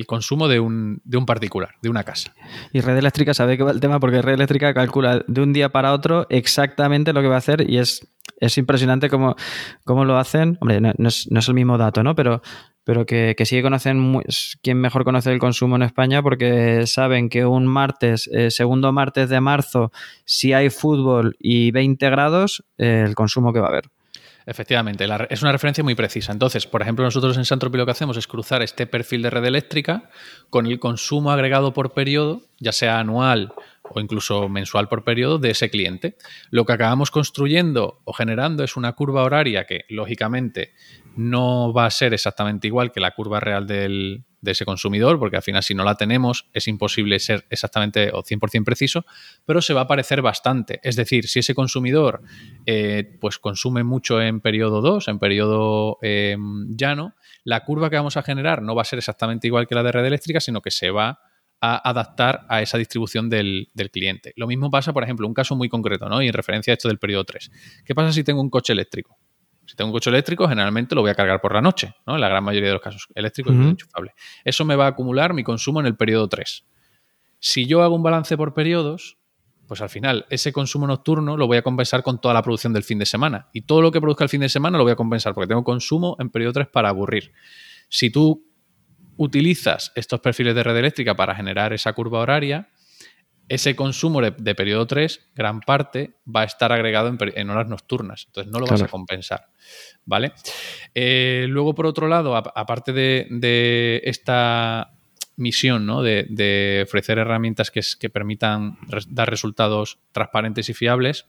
consumo de un, de un, particular, de una casa. Y Red Eléctrica sabe que va el tema porque Red Eléctrica calcula de un día para otro exactamente lo que va a hacer y es, es impresionante cómo, cómo, lo hacen. Hombre, no, es, no, es, el mismo dato, ¿no? Pero pero que, que sí que conocen, quien mejor conoce el consumo en España porque saben que un martes, eh, segundo martes de marzo, si hay fútbol y 20 grados, eh, el consumo que va a haber. Efectivamente, es una referencia muy precisa. Entonces, por ejemplo, nosotros en Santropi lo que hacemos es cruzar este perfil de red eléctrica con el consumo agregado por periodo, ya sea anual o incluso mensual por periodo de ese cliente. Lo que acabamos construyendo o generando es una curva horaria que, lógicamente, no va a ser exactamente igual que la curva real de ese consumidor, porque al final si no la tenemos es imposible ser exactamente o 100% preciso, pero se va a parecer bastante. Es decir, si ese consumidor eh, pues consume mucho en periodo 2, en periodo em, llano, la curva que vamos a generar no va a ser exactamente igual que la de red eléctrica, sino que se va a adaptar a esa distribución del, del, cliente. Lo mismo pasa, por ejemplo, un caso muy concreto, ¿no? Y en referencia a esto del periodo 3. ¿Qué pasa si tengo un coche eléctrico? Si tengo un coche eléctrico, generalmente lo voy a cargar por la noche, ¿no? En la gran mayoría de los casos, eléctrico y enchufable. Eso me va a acumular mi consumo en el periodo 3. Si yo hago un balance por periodos, pues al final ese consumo nocturno lo voy a compensar con toda la producción del fin de semana. Y todo lo que produzca el fin de semana lo voy a compensar porque tengo consumo en periodo 3 para aburrir. Si tú utilizas estos perfiles de red eléctrica para generar esa curva horaria, ese consumo de, periodo 3, gran parte, va a estar agregado en, horas nocturnas. Entonces no lo vas a compensar. ¿Vale? Eh, luego, por otro lado, aparte de, esta misión ¿no? de, ofrecer herramientas que, que permitan dar resultados transparentes y fiables,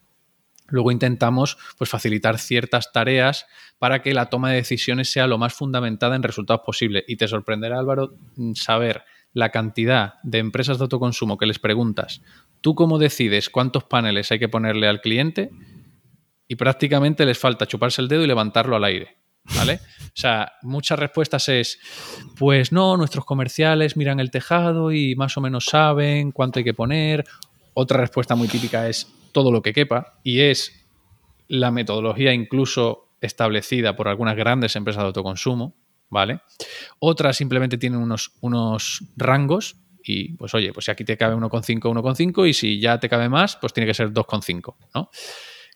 luego intentamos pues, facilitar ciertas tareas para que la toma de decisiones sea lo más fundamentada en resultados posibles. Y te sorprenderá, Álvaro, saber la cantidad de empresas de autoconsumo que les preguntas, ¿tú cómo decides cuántos paneles hay que ponerle al cliente? Y prácticamente les falta chuparse el dedo y levantarlo al aire. ¿Vale? O sea, muchas respuestas es, pues no, nuestros comerciales miran el tejado y más o menos saben cuánto hay que poner. Otra respuesta muy típica es todo lo que quepa y es la metodología incluso establecida por algunas grandes empresas de autoconsumo. ¿vale? Otras simplemente tienen unos, unos rangos y pues oye, pues si aquí te cabe 1,5, 1,5 y si ya te cabe más, pues tiene que ser 2,5, ¿no?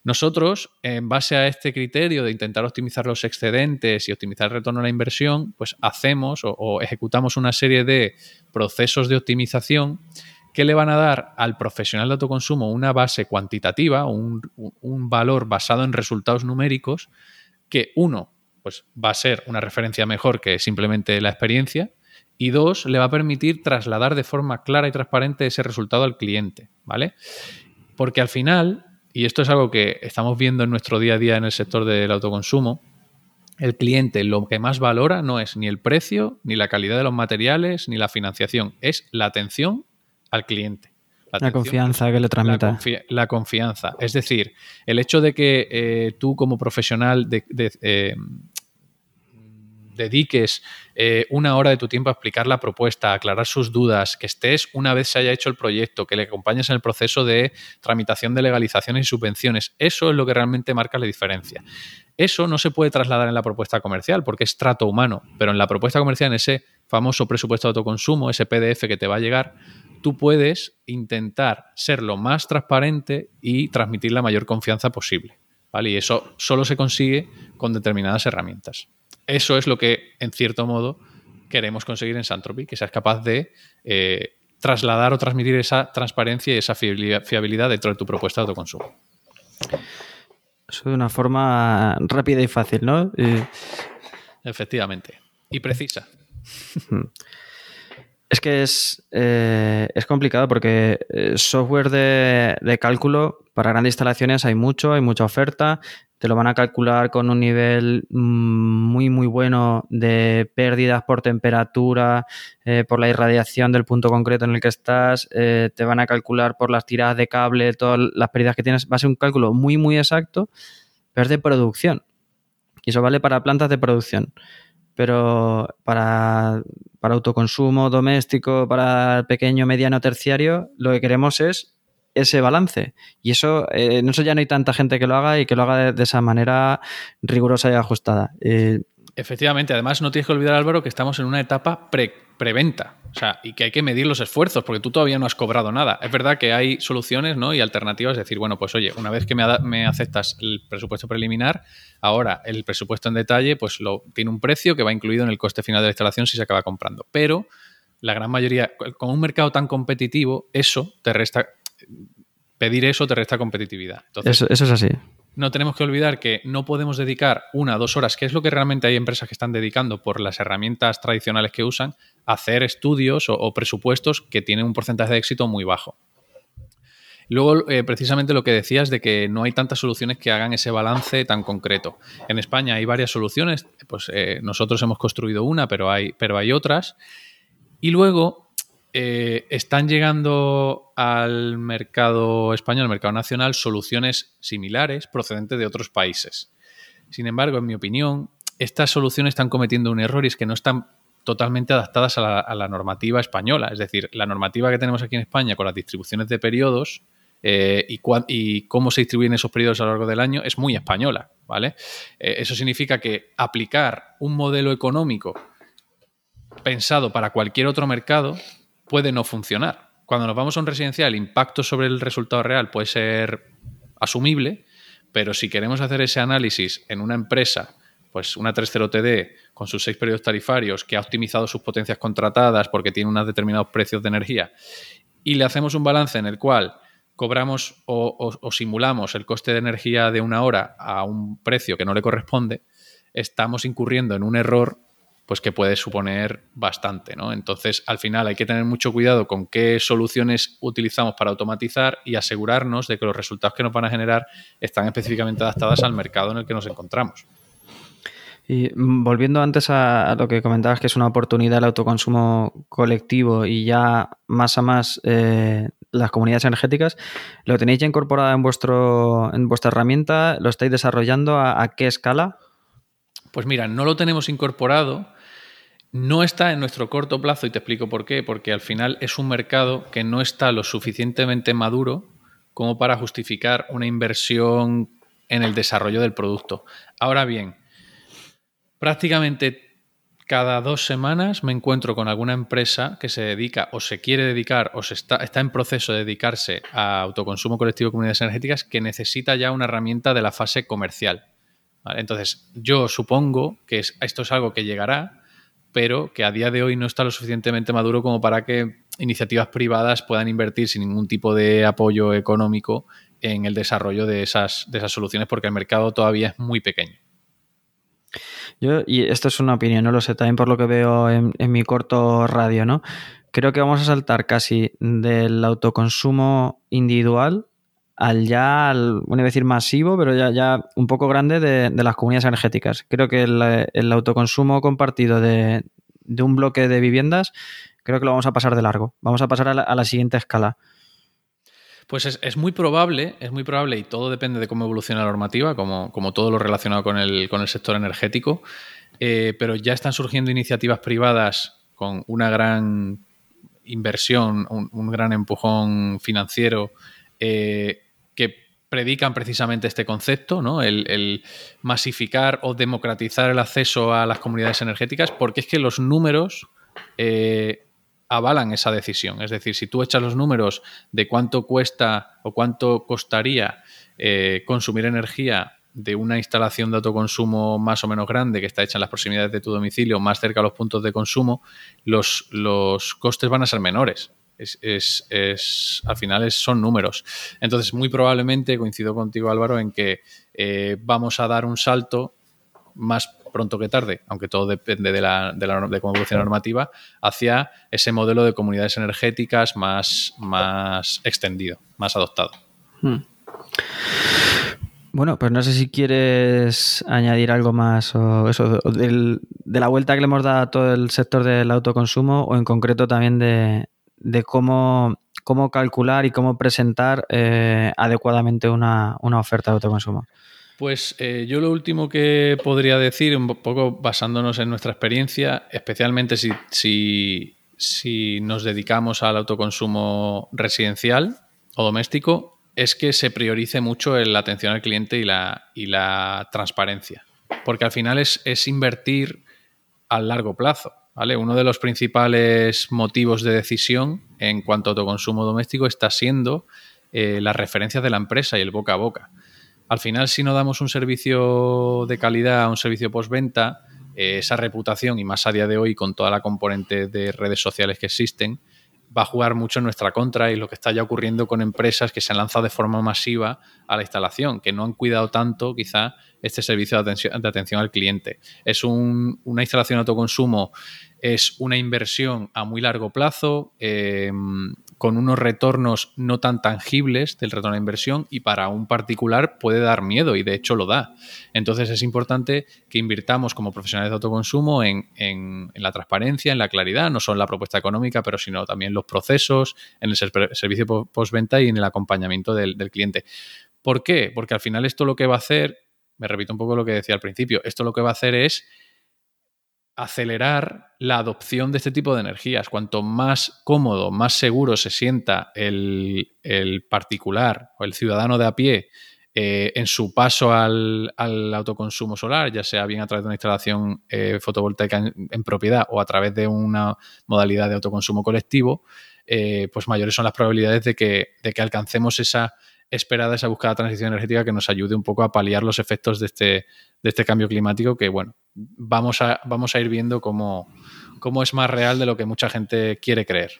Nosotros, en base a este criterio de intentar optimizar los excedentes y optimizar el retorno a la inversión, pues hacemos o, ejecutamos una serie de procesos de optimización que le van a dar al profesional de autoconsumo una base cuantitativa, un, un valor basado en resultados numéricos, que uno, pues va a ser una referencia mejor que simplemente la experiencia. Y dos, le va a permitir trasladar de forma clara y transparente ese resultado al cliente, ¿vale? Porque al final, y esto es algo que estamos viendo en nuestro día a día en el sector del autoconsumo, el cliente lo que más valora no es ni el precio, ni la calidad de los materiales, ni la financiación, es la atención al cliente. La, confianza que le transmita. La, confianza. Es decir, el hecho de que eh, tú como profesional de, eh, dediques eh, una hora de tu tiempo a explicar la propuesta, a aclarar sus dudas, que estés una vez se haya hecho el proyecto, que le acompañes en el proceso de tramitación de legalizaciones y subvenciones. Eso es lo que realmente marca la diferencia. Eso no se puede trasladar en la propuesta comercial porque es trato humano, pero en la propuesta comercial, en ese famoso presupuesto de autoconsumo, ese PDF que te va a llegar, tú puedes intentar ser lo más transparente y transmitir la mayor confianza posible. ¿vale? Y eso solo se consigue con determinadas herramientas. Eso es lo que, en cierto modo, queremos conseguir en Santropy, que seas capaz de eh, trasladar o transmitir esa transparencia y esa fiabilidad dentro de tu propuesta de autoconsumo. Eso de una forma rápida y fácil, ¿no? Efectivamente. Y precisa. Es que es, eh, es complicado porque eh, software de, de, cálculo para grandes instalaciones hay mucho, hay mucha oferta. Te lo van a calcular con un nivel mm, muy, muy bueno de pérdidas por temperatura, eh, por la irradiación del punto concreto en el que estás. te van a calcular por las tiradas de cable, todas las pérdidas que tienes. Va a ser un cálculo muy, muy exacto, pero es de producción. Y eso vale para plantas de producción pero para, autoconsumo doméstico, para pequeño, mediano, terciario, lo que queremos es ese balance. Y eso, eh, en eso ya no hay tanta gente que lo haga y que lo haga de, esa manera rigurosa y ajustada. Eh, Efectivamente, además no tienes que olvidar, Álvaro, que estamos en una etapa pre preventa. O sea, y que hay que medir los esfuerzos, porque tú todavía no has cobrado nada. Es verdad que hay soluciones ¿no? y alternativas, es decir, bueno, pues oye, una vez que me, aceptas el presupuesto preliminar, ahora el presupuesto en detalle, pues lo, tiene un precio que va incluido en el coste final de la instalación si se acaba comprando. Pero la gran mayoría, con un mercado tan competitivo, eso te resta, pedir eso te resta competitividad. eso es así no tenemos que olvidar que no podemos dedicar una o dos horas, que es lo que realmente hay empresas que están dedicando por las herramientas tradicionales que usan, a hacer estudios o, presupuestos que tienen un porcentaje de éxito muy bajo. Luego, eh, precisamente lo que decías de que no hay tantas soluciones que hagan ese balance tan concreto. En España hay varias soluciones, pues eh, nosotros hemos construido una, pero hay, pero hay otras. Y luego eh, están llegando al mercado español, al mercado nacional, soluciones similares procedentes de otros países. Sin embargo, en mi opinión, estas soluciones están cometiendo un error y es que no están totalmente adaptadas a la, normativa española. Es decir, la normativa que tenemos aquí en España con las distribuciones de periodos eh, y, cómo se distribuyen esos periodos a lo largo del año es muy española. ¿vale? Eh, eso significa que aplicar un modelo económico pensado para cualquier otro mercado puede no funcionar. Cuando nos vamos a un residencial, el impacto sobre el resultado real puede ser asumible, pero si queremos hacer ese análisis en una empresa, pues una 3.0 TD con sus seis periodos tarifarios, que ha optimizado sus potencias contratadas porque tiene unos determinados precios de energía, y le hacemos un balance en el cual cobramos o simulamos el coste de energía de una hora a un precio que no le corresponde, estamos incurriendo en un error pues que puede suponer bastante, ¿no? Entonces, al final hay que tener mucho cuidado con qué soluciones utilizamos para automatizar y asegurarnos de que los resultados que nos van a generar están específicamente adaptadas al mercado en el que nos encontramos. Y mm, volviendo antes a, lo que comentabas, que es una oportunidad el autoconsumo colectivo y ya más a más eh, las comunidades energéticas, ¿lo tenéis ya incorporado en, vuestro, en vuestra herramienta? ¿Lo estáis desarrollando? ¿A, qué escala? Pues mira, no lo tenemos incorporado, no está en nuestro corto plazo y te explico por qué, porque al final es un mercado que no está lo suficientemente maduro como para justificar una inversión en el desarrollo del producto. Ahora bien, prácticamente cada dos semanas me encuentro con alguna empresa que se dedica o se quiere dedicar o se está, en proceso de dedicarse a autoconsumo colectivo de comunidades energéticas que necesita ya una herramienta de la fase comercial. Entonces, yo supongo que esto es algo que llegará, pero que a día de hoy no está lo suficientemente maduro como para que iniciativas privadas puedan invertir sin ningún tipo de apoyo económico en el desarrollo de esas, de esas soluciones porque el mercado todavía es muy pequeño. Yo, y esto es una opinión, no lo sé, también por lo que veo en, mi corto radio, ¿no? Creo que vamos a saltar casi del autoconsumo individual al ya, al, bueno, a decir masivo, pero ya, ya un poco grande de, las comunidades energéticas. Creo que el, autoconsumo compartido de, un bloque de viviendas, creo que lo vamos a pasar de largo. Vamos a pasar a la, siguiente escala. Pues es, muy probable, es muy probable, y todo depende de cómo evoluciona la normativa, como, como todo lo relacionado con el, con el sector energético, eh, pero ya están surgiendo iniciativas privadas con una gran inversión, un, gran empujón financiero eh, predican precisamente este concepto, ¿no? El, masificar o democratizar el acceso a las comunidades energéticas, porque es que los números eh, avalan esa decisión. Es decir, si tú echas los números de cuánto cuesta o cuánto costaría eh, consumir energía de una instalación de autoconsumo más o menos grande que está hecha en las proximidades de tu domicilio, más cerca a los puntos de consumo, los, los costes van a ser menores. Es, es, al final son números. Entonces, muy probablemente, coincido contigo Álvaro, en que eh, vamos a dar un salto más pronto que tarde, aunque todo depende de, la, de, la, de cómo evoluciona la normativa, hacia ese modelo de comunidades energéticas más, más extendido, más adoptado. Hmm. Bueno, pues no sé si quieres añadir algo más o eso de la vuelta que le hemos dado a todo el sector del autoconsumo o en concreto también de, cómo, cómo calcular y cómo presentar eh, adecuadamente una, oferta de autoconsumo. Pues eh, yo lo último que podría decir, un poco basándonos en nuestra experiencia, especialmente si, si, si nos dedicamos al autoconsumo residencial o doméstico, es que se priorice mucho la atención al cliente y la, y la transparencia. Porque al final es, invertir a largo plazo. Uno de los principales motivos de decisión en cuanto a autoconsumo doméstico está siendo eh, las referencias de la empresa y el boca a boca. Al final, si no damos un servicio de calidad, un servicio postventa, eh, esa reputación, y más a día de hoy con toda la componente de redes sociales que existen, va a jugar mucho en nuestra contra y lo que está ya ocurriendo con empresas que se han lanzado de forma masiva a la instalación, que no han cuidado tanto quizá este servicio de atención, al cliente. Es una instalación de autoconsumo, es una inversión a muy largo plazo, eh, con unos retornos no tan tangibles del retorno de inversión y para un particular puede dar miedo y de hecho lo da. Entonces es importante que invirtamos como profesionales de autoconsumo en, la transparencia, en la claridad, no solo en la propuesta económica, pero sino también los procesos, en el servicio postventa y en el acompañamiento del, del cliente. ¿Por qué? Porque al final esto lo que va a hacer, me repito un poco lo que decía al principio, esto lo que va a hacer es acelerar la adopción de este tipo de energías. Cuanto más cómodo, más seguro se sienta el, particular o el ciudadano de a pie eh, en su paso al, autoconsumo solar, ya sea bien a través de una instalación eh, fotovoltaica en, propiedad o a través de una modalidad de autoconsumo colectivo, eh, pues mayores son las probabilidades de que, de que alcancemos esa esperada esa de transición energética que nos ayude un poco a paliar los efectos de este, de este cambio climático que, bueno, vamos a, vamos a ir viendo cómo, cómo es más real de lo que mucha gente quiere creer.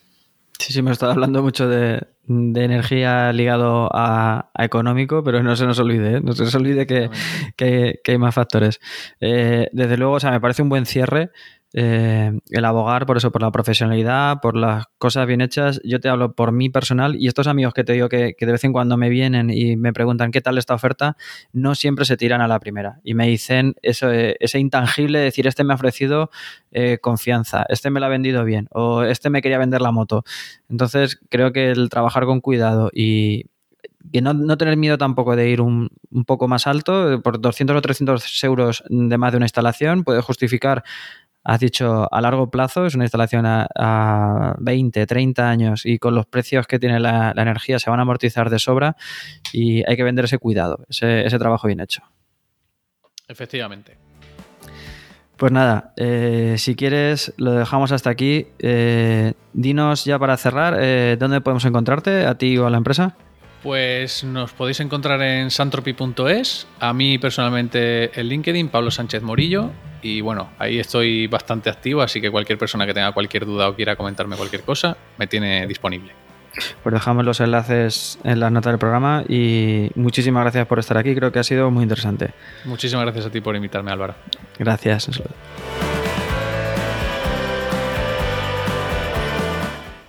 Sí, sí, hemos estado hablando mucho de, energía ligado a, económico, pero no se nos olvide, ¿eh? no se nos olvide que, que, hay más factores. Eh, desde luego, o sea, me parece un buen cierre eh, el abogar por eso, por la profesionalidad, por las cosas bien hechas. Yo te hablo por mí personal y estos amigos que te digo que, de vez en cuando me vienen y me preguntan qué tal esta oferta, no siempre se tiran a la primera y me dicen eso, ese intangible, decir, este me ha ofrecido eh, confianza, este me la ha vendido bien o este me quería vender la moto. Entonces creo que el trabajar con cuidado y, no, no, tener miedo tampoco de ir un, un, poco más alto, por 200 o 300 euros de más de una instalación, puede justificar has dicho a largo plazo, es una instalación a, 20, 30 años y con los precios que tiene la, energía se van a amortizar de sobra y hay que vender ese cuidado, ese, trabajo bien hecho. Efectivamente. Pues nada, eh, si quieres lo dejamos hasta aquí. Eh, dinos ya para cerrar, eh, ¿dónde podemos encontrarte, a ti o a la empresa? Pues nos podéis encontrar en santropy.es, a mí personalmente en LinkedIn, Pablo Sánchez Morillo, y bueno, ahí estoy bastante activo, así que cualquier persona que tenga cualquier duda o quiera comentarme cualquier cosa, me tiene disponible. Pues dejamos los enlaces en las notas del programa y muchísimas gracias por estar aquí, creo que ha sido muy interesante. Muchísimas gracias a ti por invitarme, Álvaro. Gracias.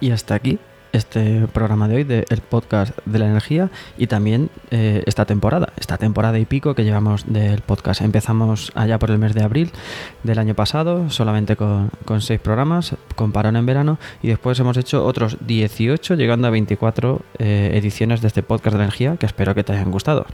Y hasta aquí este programa de hoy del podcast de la energía y también eh, esta temporada, esta temporada y pico que llevamos del podcast. Empezamos allá por el mes de abril del año pasado, solamente con, seis programas, con parón en verano y después hemos hecho otros 18, llegando a 24 eh, ediciones de este podcast de la energía que espero que te hayan gustado.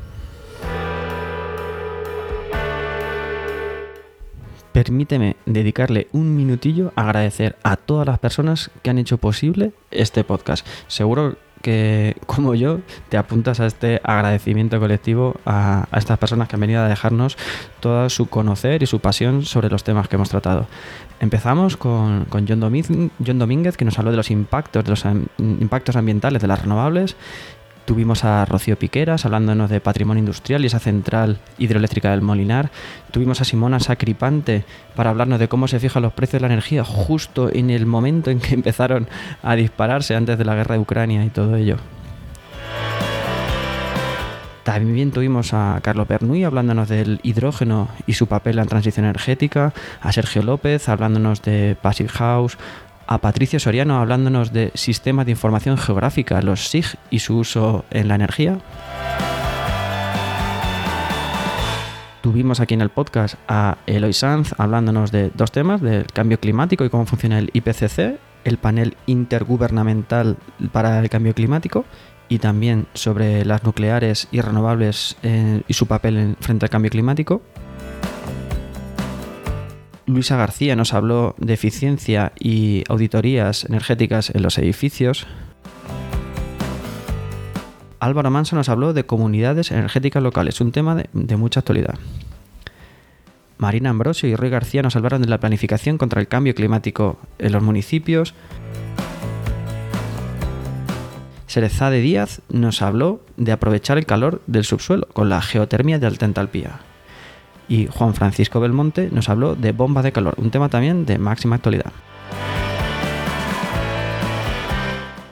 Permíteme dedicarle un minutillo a agradecer a todas las personas que han hecho posible este podcast. Seguro que, como yo, te apuntas a este agradecimiento colectivo a, estas personas que han venido a dejarnos todo su conocer y su pasión sobre los temas que hemos tratado. Empezamos con, John, Domínguez, que nos habló de los impactos, de los impactos ambientales de las renovables Tuvimos a Rocío Piqueras hablándonos de patrimonio industrial y esa central hidroeléctrica del Molinar. Tuvimos a Simona Sacripante para hablarnos de cómo se fijan los precios de la energía justo en el momento en que empezaron a dispararse antes de la guerra de Ucrania y todo ello. También tuvimos a Carlos Bernuy hablándonos del hidrógeno y su papel en la transición energética, a Sergio López hablándonos de Passive House, a Patricio Soriano hablándonos de sistemas de información geográfica, los SIG y su uso en la energía. Tuvimos aquí en el podcast a Eloy Sanz hablándonos de dos temas, del cambio climático y cómo funciona el IPCC, el panel intergubernamental para el cambio climático, y también sobre las nucleares y renovables eh, y su papel frente al cambio climático. Luisa García nos habló de eficiencia y auditorías energéticas en los edificios. Álvaro Manso nos habló de comunidades energéticas locales, un tema de, mucha actualidad. Marina Ambrosio y Roy García nos hablaron de la planificación contra el cambio climático en los municipios. de Díaz nos habló de aprovechar el calor del subsuelo con la geotermia de alta entalpía y Juan Francisco Belmonte nos habló de bombas de calor, un tema también de máxima actualidad.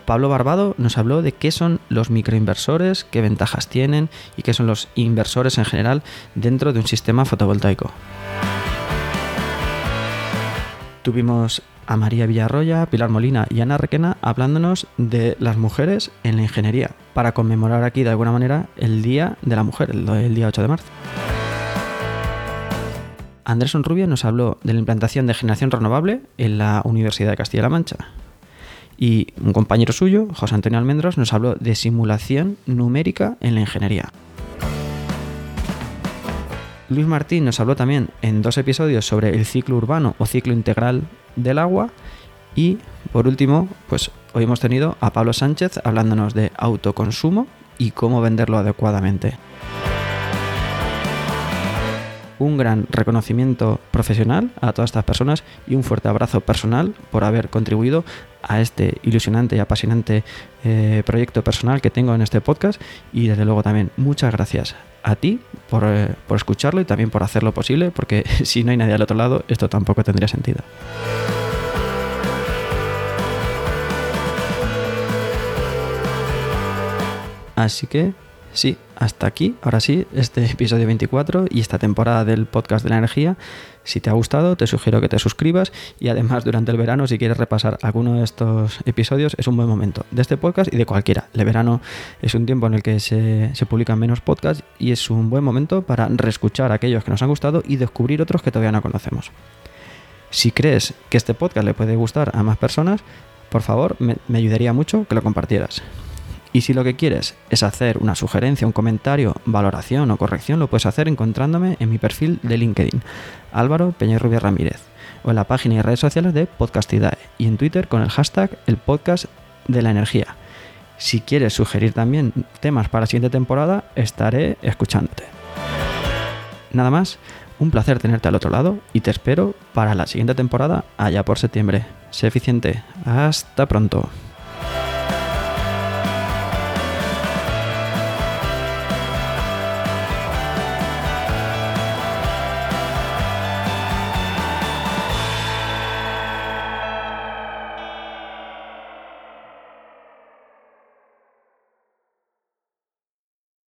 Pablo Barbado nos habló de qué son los microinversores, qué ventajas tienen y qué son los inversores en general dentro de un sistema fotovoltaico. Tuvimos a María Villarroya, Pilar Molina y Ana Requena hablándonos de las mujeres en la ingeniería, para conmemorar aquí de alguna manera el Día de la Mujer, el día 8 de marzo. Andrés Onrubia nos habló de la implantación de generación renovable en la Universidad de Castilla-La Mancha. Y un compañero suyo, José Antonio Almendros, nos habló de simulación numérica en la ingeniería. Luis Martín nos habló también en dos episodios sobre el ciclo urbano o ciclo integral del agua. Y por último, pues hoy hemos tenido a Pablo Sánchez hablándonos de autoconsumo y cómo venderlo adecuadamente un gran reconocimiento profesional a todas estas personas y un fuerte abrazo personal por haber contribuido a este ilusionante y apasionante eh, proyecto personal que tengo en este podcast y desde luego también muchas gracias a ti por, eh, por escucharlo y también por hacerlo posible porque si no hay nadie al otro lado esto tampoco tendría sentido. Así que sí, hasta aquí, ahora sí, este episodio 24 y esta temporada del podcast de la energía. Si te ha gustado, te sugiero que te suscribas y además durante el verano, si quieres repasar alguno de estos episodios, es un buen momento de este podcast y de cualquiera. El verano es un tiempo en el que se, publican menos podcasts y es un buen momento para reescuchar aquellos que nos han gustado y descubrir otros que todavía no conocemos. Si crees que este podcast le puede gustar a más personas, por favor, me ayudaría mucho que lo compartieras. Y si lo que quieres es hacer una sugerencia, un comentario, valoración o corrección, lo puedes hacer encontrándome en mi perfil de LinkedIn, Álvaro Peñarrubia Ramírez, o en la página y redes sociales de Podcastidae, y en Twitter con el hashtag el. Si quieres sugerir también temas para la siguiente temporada, estaré escuchándote. Nada más, un placer tenerte al otro lado y te espero para la siguiente temporada allá por septiembre. Sé eficiente. Hasta pronto.